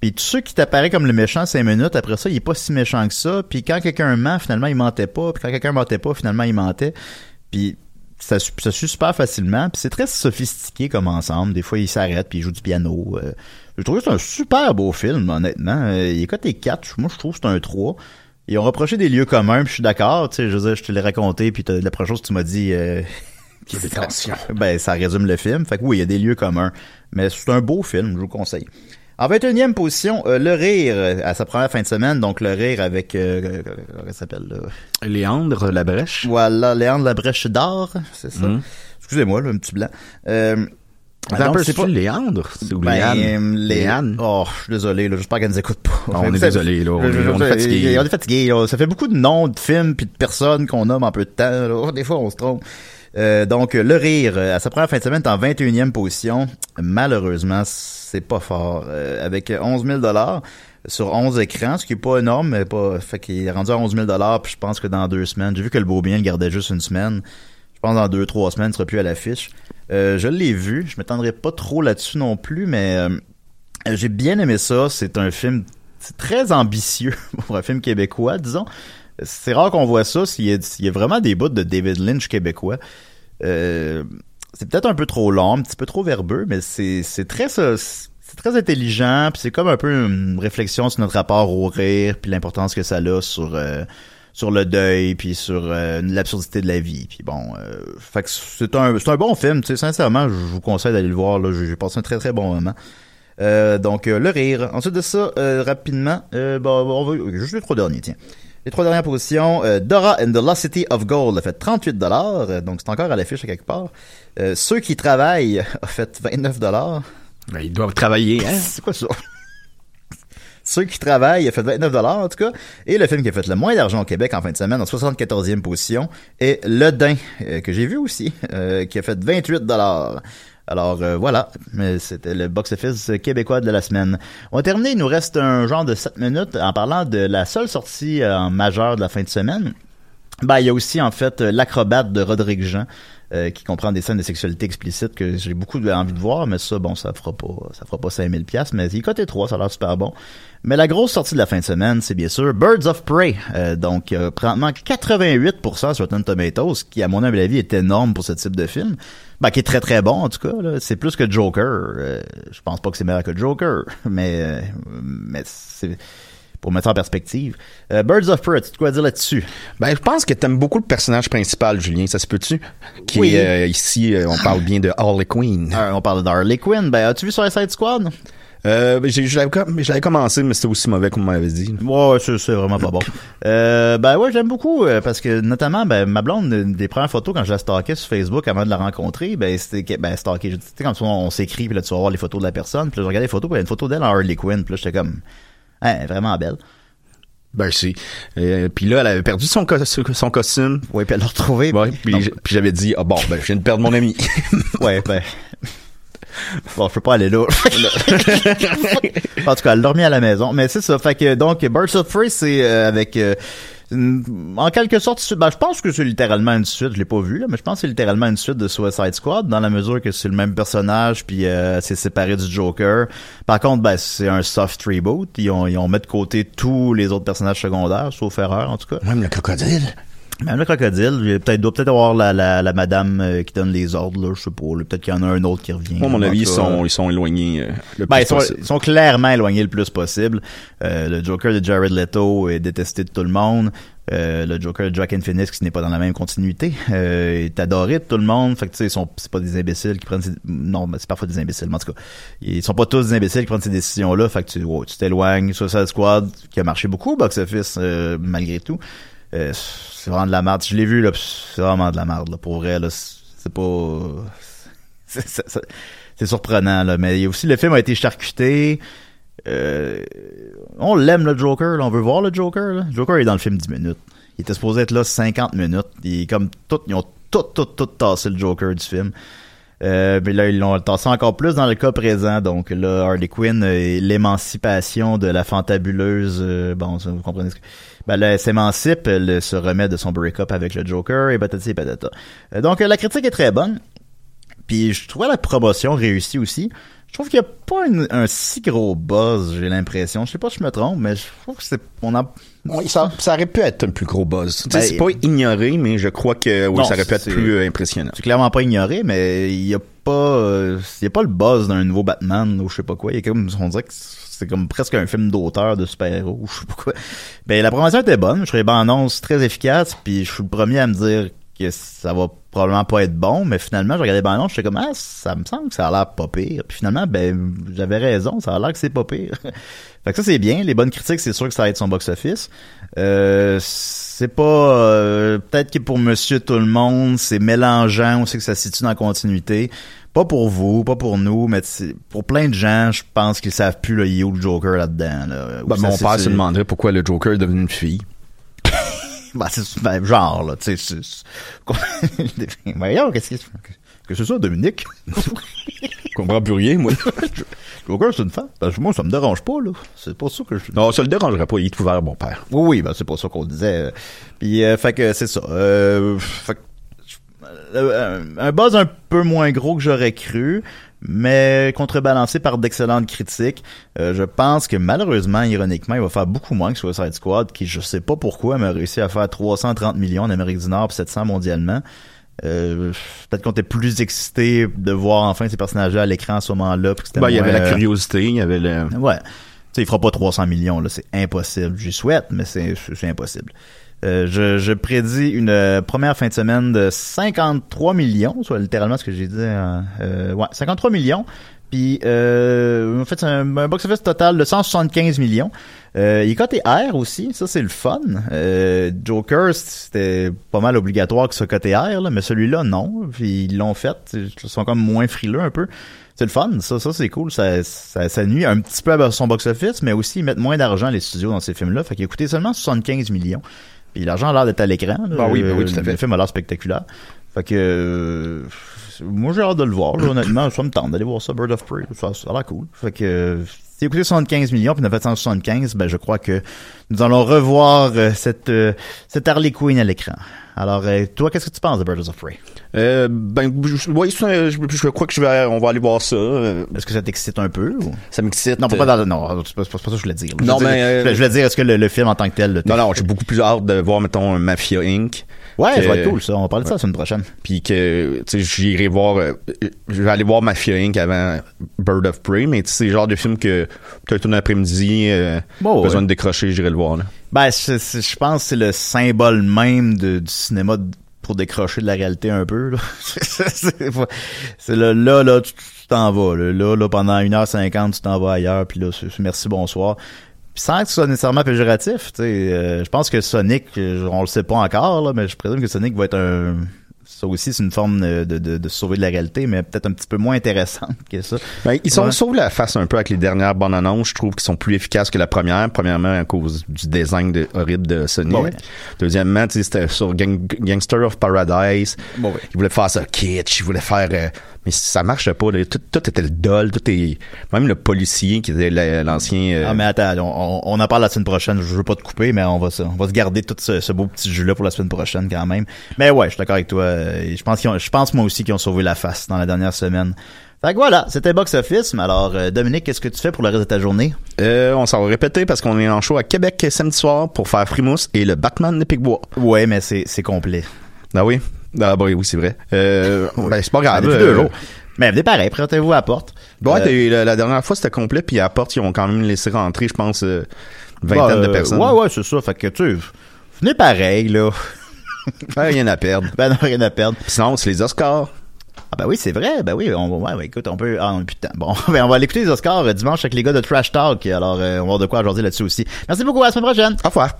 Puis tous ceux qui t'apparaît comme le méchant cinq minutes, après ça, il est pas si méchant que ça. Puis quand quelqu'un ment, finalement, il mentait pas. Puis quand quelqu'un mentait pas, finalement, il mentait. Puis ça, ça suit super facilement. Puis c'est très sophistiqué comme ensemble. Des fois, il s'arrête puis il joue du piano. Euh, je trouve que c'est un super beau film, honnêtement. Euh, il est coté 4. Moi, je trouve que c'est un 3. Ils ont reproché des lieux communs, puis je suis d'accord. Tu sais, je veux dire, je te l'ai raconté, puis la première chose que tu m'as dit... Euh, Il y a des tensions. ben, ça résume le film. Fait que oui, il y a des lieux communs. Mais c'est un beau film, je vous le conseille. En 21e position, euh, Le Rire, euh, à sa première fin de semaine. Donc, Le Rire avec... Euh, euh, comment ça s'appelle, là? Léandre Labrèche. Voilà, Léandre Labrèche d'Or, c'est ça. Mhm. Excusez-moi, là, un petit blanc. Euh, Peu, c'est pas Léandre? C'est ou ben, Léane? Léane? Oh, je suis désolé, là, j'espère qu'elle nous écoute pas. Ah, on est désolé, là, on est- je- je- on est fatigué. On est fatigué, là. Ça fait beaucoup de noms de films puis de personnes qu'on nomme en peu de temps, là. Des fois, on se trompe. Euh, donc, Le Rire, euh, à sa première fin de semaine, est en 21e position. Malheureusement, c'est pas fort. Euh, avec 11 000 sur 11 écrans, ce qui est pas énorme, mais pas, fait qu'il est rendu à 11 000 puis je pense que dans deux semaines, j'ai vu que le beau bien le gardait juste une semaine. Je pense que dans deux, trois semaines, il sera plus à l'affiche. Euh, je l'ai vu. Je m'étendrai pas trop là-dessus non plus, mais euh, j'ai bien aimé ça. C'est un film très ambitieux pour un film québécois, disons. C'est rare qu'on voit ça. Il y, a, vraiment des bouts de David Lynch québécois. Euh, c'est peut-être un peu trop long, un petit peu trop verbeux, mais c'est très c'est très intelligent, puis c'est comme un peu une réflexion sur notre rapport au rire, puis l'importance que ça a sur sur le deuil, puis sur euh, l'absurdité de la vie, puis bon, euh, fait que c'est un c'est un bon film, tu sais, sincèrement, je vous conseille d'aller le voir là, j'ai passé un très très bon moment. Euh, donc euh, le rire. Ensuite de ça, euh, rapidement, euh, bon, on va juste les trois derniers, tiens. Les trois dernières positions, euh, Dora and the Lost City of Gold a fait 38 dollars, euh, donc c'est encore à l'affiche à quelque part. Euh, Ceux qui travaillent a fait 29 dollars. Ben, ils doivent travailler, hein? C'est quoi ça? Ceux qui travaillent a fait 29 dollars en tout cas. Et le film qui a fait le moins d'argent au Québec en fin de semaine, en 74e position, est Le Dain, euh, que j'ai vu aussi, euh, qui a fait 28 dollars. Alors euh, voilà, c'était le box-office québécois de la semaine. On va terminer, il nous reste un genre de 7 minutes en parlant de la seule sortie en majeur de la fin de semaine. Ben, il y a aussi en fait l'acrobate de Rodrigue Jean, euh, qui comprend des scènes de sexualité explicite que j'ai beaucoup envie de voir, mais ça, bon, ça fera pas, ça fera pas 5000 pièces, mais il coté 3, ça a l'air super bon. Mais la grosse sortie de la fin de semaine, c'est bien sûr Birds of Prey, euh, donc euh, présentement 88% sur Rotten Tomatoes, qui à mon avis est énorme pour ce type de film. Ben, qui est très très bon en tout cas. C'est plus que Joker. Euh, je pense pas que c'est meilleur que Joker, mais euh, mais c'est pour mettre ça en perspective. Euh, Birds of Prey, tu as de quoi dire là-dessus? Ben, je pense que t'aimes beaucoup le personnage principal, Julien, ça se peut-tu? Qui Oui. est, euh, ici, euh, on parle bien de Harley Quinn. Euh, on parle d'Harley Quinn. Ben, as-tu vu Suicide Squad? Euh, ben, je l'avais commencé, mais c'était aussi mauvais qu'on m'avait dit. Ouais, c'est, vraiment pas bon. Euh, ben ouais, j'aime beaucoup euh, parce que notamment, ben ma blonde, une des premières photos quand je la stalkais sur Facebook avant de la rencontrer, ben c'était que- ben tu sais comme ça on s'écrit puis là tu vas voir les photos de la personne, puis là je regardais les photos, puis il y a une photo d'elle en Harley Quinn, puis là j'étais comme, elle est vraiment belle. Ben, c'est. Euh, puis là, elle avait perdu son, co- son costume. Oui, puis elle l'a retrouvé. Ouais, puis, j'avais dit, ah bon, ben, je viens de perdre mon ami. ouais, ben. Bon, je peux pas aller là. en tout cas, elle l'a remis à la maison. Mais c'est ça. Fait que, donc, Birds of Prey, c'est euh, avec... euh, en quelque sorte, ben, je pense que c'est littéralement une suite. Je l'ai pas vu, là, mais je pense que c'est littéralement une suite de Suicide Squad, dans la mesure que c'est le même personnage, puis euh, c'est séparé du Joker. Par contre, ben, c'est un soft reboot. Ils ont, ils mis de côté tous les autres personnages secondaires, sauf erreur, en tout cas. Même le crocodile. Même le crocodile, il peut-être doit peut-être avoir la, la, la madame euh, qui donne les ordres, là, je sais pas. là. Peut-être qu'il y en a un autre qui revient. Moi, à mon avis, ils sont, ils sont éloignés euh, le ben, plus ils sont, possible. ils sont clairement éloignés le plus possible. Euh, le Joker de Jared Leto est détesté de tout le monde. Euh, le Joker de Joaquin Phoenix, qui n'est pas dans la même continuité, euh, est adoré de tout le monde. Fait que tu sais, ils sont, c'est pas des imbéciles qui prennent ces, non, mais c'est parfois des imbéciles, mais en tout cas, ils sont pas tous des imbéciles qui prennent ces décisions-là. Fait que tu, wow, tu t'éloignes. Suicide Squad, qui a marché beaucoup au box-office, euh, malgré tout. Euh, c'est vraiment de la merde. Je l'ai vu, là, c'est vraiment de la merde, là. Pour vrai, là, c'est pas, c'est surprenant, là. Mais aussi, le film a été charcuté. Euh, on l'aime, le Joker. On veut voir le Joker, là. Le Joker est dans le film 10 minutes. Il était supposé être là 50 minutes. Comme tout, ils ont tout, tout, tout tassé le Joker du film. Euh, mais là, ils l'ont tassé encore plus dans le cas présent. Donc là, Harley Quinn et l'émancipation de la fantabuleuse. euh, bon, vous comprenez ce que... Ben là, elle s'émancipe, elle se remet de son break-up avec le Joker et patati et patata. Euh, donc euh, la critique est très bonne. Puis je trouvais la promotion réussie aussi. Je trouve qu'il n'y a pas une- un si gros buzz, j'ai l'impression. Je sais pas si je me trompe, mais je trouve que c'est... On a... Oui, ça, ça aurait pu être un plus gros buzz. Ben, c'est pas ignoré, mais je crois que oui, Non, ça aurait pu être plus euh, impressionnant. C'est clairement pas ignoré, mais il y a pas, euh, il y a pas le buzz d'un nouveau Batman ou je sais pas quoi. Il y a comme, on dirait que c'est comme presque un film d'auteur de super-héros ou je sais pas quoi. Ben, la promotion était bonne. Je trouvais annonces très efficaces, puis je suis le premier à me dire que ça va probablement pas être bon, mais finalement, je regardais annonces, j'étais comme, ah, ça me semble que ça a l'air pas pire. Puis finalement, ben, j'avais raison, ça a l'air que c'est pas pire. fait que ça, c'est bien. Les bonnes critiques, c'est sûr que ça va être son box-office. Euh, c'est pas euh, peut-être que pour Monsieur Tout le Monde, c'est mélangeant, on sait que ça se situe dans la continuité. Pas pour vous, pas pour nous, mais pour plein de gens, je pense qu'ils savent plus le yo le Joker là-dedans. Là, Ben, mon père se demanderait pourquoi le Joker est devenu une fille. Ben, c'est ben, genre là, tu sais. Voyons, qu'est-ce que qu'est-ce que c'est ça, Dominique? Je comprends plus rien, moi. Joker, c'est une femme. Ben, moi, ça me dérange pas, là. C'est pas ça que je. non, ça le dérangerait pas. Il est ouvert, mon père. Oui, oui, ben c'est pas ça qu'on disait. Puis, euh, fait que c'est ça. Euh, fait que, euh, un buzz un peu moins gros que j'aurais cru, mais contrebalancé par d'excellentes critiques. Euh, je pense que malheureusement, ironiquement, il va faire beaucoup moins que Suicide Squad, qui je sais pas pourquoi, mais a réussi à faire 330 millions en Amérique du Nord, puis 700 mondialement. Euh, peut-être qu'on était plus excité de voir enfin ces personnages-là à l'écran à ce moment-là. puis que c'était Ben, il y avait la euh, curiosité, il y avait le... Ouais. Tu sais, il fera pas 300 millions, là. C'est impossible. J'y souhaite, mais c'est impossible. Euh, je, je prédis une euh, première fin de semaine de 53 millions, soit littéralement ce que j'ai dit. euh, euh, ouais, 53 millions. Puis, en fait, un, box-office total de 175 millions. Euh, il est coté R aussi, ça c'est le fun. Euh, Joker, c'était pas mal obligatoire que ce côté R, là, mais celui-là, non. Puis ils l'ont fait. Ils sont comme moins frileux un peu. C'est le fun, ça, ça c'est cool. Ça, ça, ça nuit un petit peu à son box-office, mais aussi ils mettent moins d'argent les studios dans ces films-là. Fait qu'il a coûté seulement 75 millions. Puis l'argent a l'air d'être à l'écran. Ben oui, ben oui, tout à fait. Le film a l'air spectaculaire. Fait que euh, moi j'ai hâte de le voir. là. honnêtement, ça me tente d'aller voir ça, Bird of Prey. Ça, ça a l'air cool. Fait que s'il a coûté 75 millions puis 975, ben je crois que nous allons revoir euh, cette euh, cette Harley Quinn à l'écran. Alors euh, toi, qu'est-ce que tu penses de Birds of Prey? Euh, ben, je, ça, je, je crois que je vais, on va aller voir ça. Est-ce que ça t'excite un peu ou... Ça m'excite. Non, pas dans, non, c'est pas, ça que je voulais dire. Non, je voulais mais, dire, je voulais- dire, est-ce que le, le film en tant que tel, le Non, non, j'ai beaucoup plus hâte de voir, mettons, Mafia Inc. Ouais, que- ça va être cool, ça. On va parler de ça la semaine prochaine. Puis que, tu sais, j'irai voir, euh, je vais aller voir Mafia Inc. avant Bird of Prey, mais tu sais, c'est le genre de film que peut-être un après-midi, euh, Bon, besoin ouais. de décrocher, j'irai le voir, là. Ben, je pense que c'est le symbole même de- du cinéma de- pour décrocher de la réalité un peu. c'est là, là, là, tu t'en vas. Là, là, pendant 1h50, tu t'en vas ailleurs, puis là, merci, bonsoir. Puis sans que ce soit nécessairement péjoratif, tu sais, euh, je pense que Sonic, euh, on le sait pas encore, là, mais je présume que Sonic va être un... Ça aussi, c'est une forme de, de, sauver de la réalité, mais peut-être un petit peu moins intéressante que ça. Ben, ils sont Ouais. sauvés la face un peu avec les dernières bonnes annonces. Je trouve qu'ils sont plus efficaces que la première. Premièrement, à cause du design de- horrible de Sonic. Ouais. Deuxièmement, tu sais, c'était sur Gang- Gangster of Paradise. Bon, ouais. Ils voulaient faire ça kitsch. Ils voulaient faire... euh, mais ça marchait pas. là. Tout, tout était le dol. Tout est... Même le policier qui était la- l'ancien... euh, Ah mais attends, on, on- en parle la semaine prochaine. Je veux pas te couper, mais on va se, on va se garder tout ce, ce beau petit jeu là pour la semaine prochaine quand même. Mais ouais, je suis d'accord avec toi. Euh, Je pense qu'ils ont, je pense moi aussi qu'ils ont sauvé la face dans la dernière semaine. Fait que voilà, c'était Box Office. Mais alors, euh, Dominique, qu'est-ce que tu fais pour le reste de ta journée? Euh, on s'en va répéter parce qu'on est en show à Québec samedi soir pour faire Frimousse et le Batman de Picbois. Ouais, mais c'est, c'est complet. Ah oui? Ah bah oui, c'est vrai. Euh, ben, c'est pas grave. Depuis euh, deux jours. Mais venez pareil, présentez-vous à la porte. Ouais, Euh, la, la dernière fois c'était complet, puis à la porte, ils ont quand même laissé rentrer, je pense, euh, une bah, vingtaine de euh, personnes. Ouais, ouais, c'est ça. Fait que tu sais, venez pareil là. Rien à perdre. ben non, rien à perdre. Sinon, c'est les Oscars. Ah ben oui, c'est vrai. Ben oui, on ouais, ouais, écoute, on peut ah non, putain. Bon, ben on va aller écouter les Oscars euh, dimanche avec les gars de Trash Talk. Alors euh, on va voir de quoi aujourd'hui là-dessus aussi. Merci beaucoup, à la semaine prochaine. Au revoir.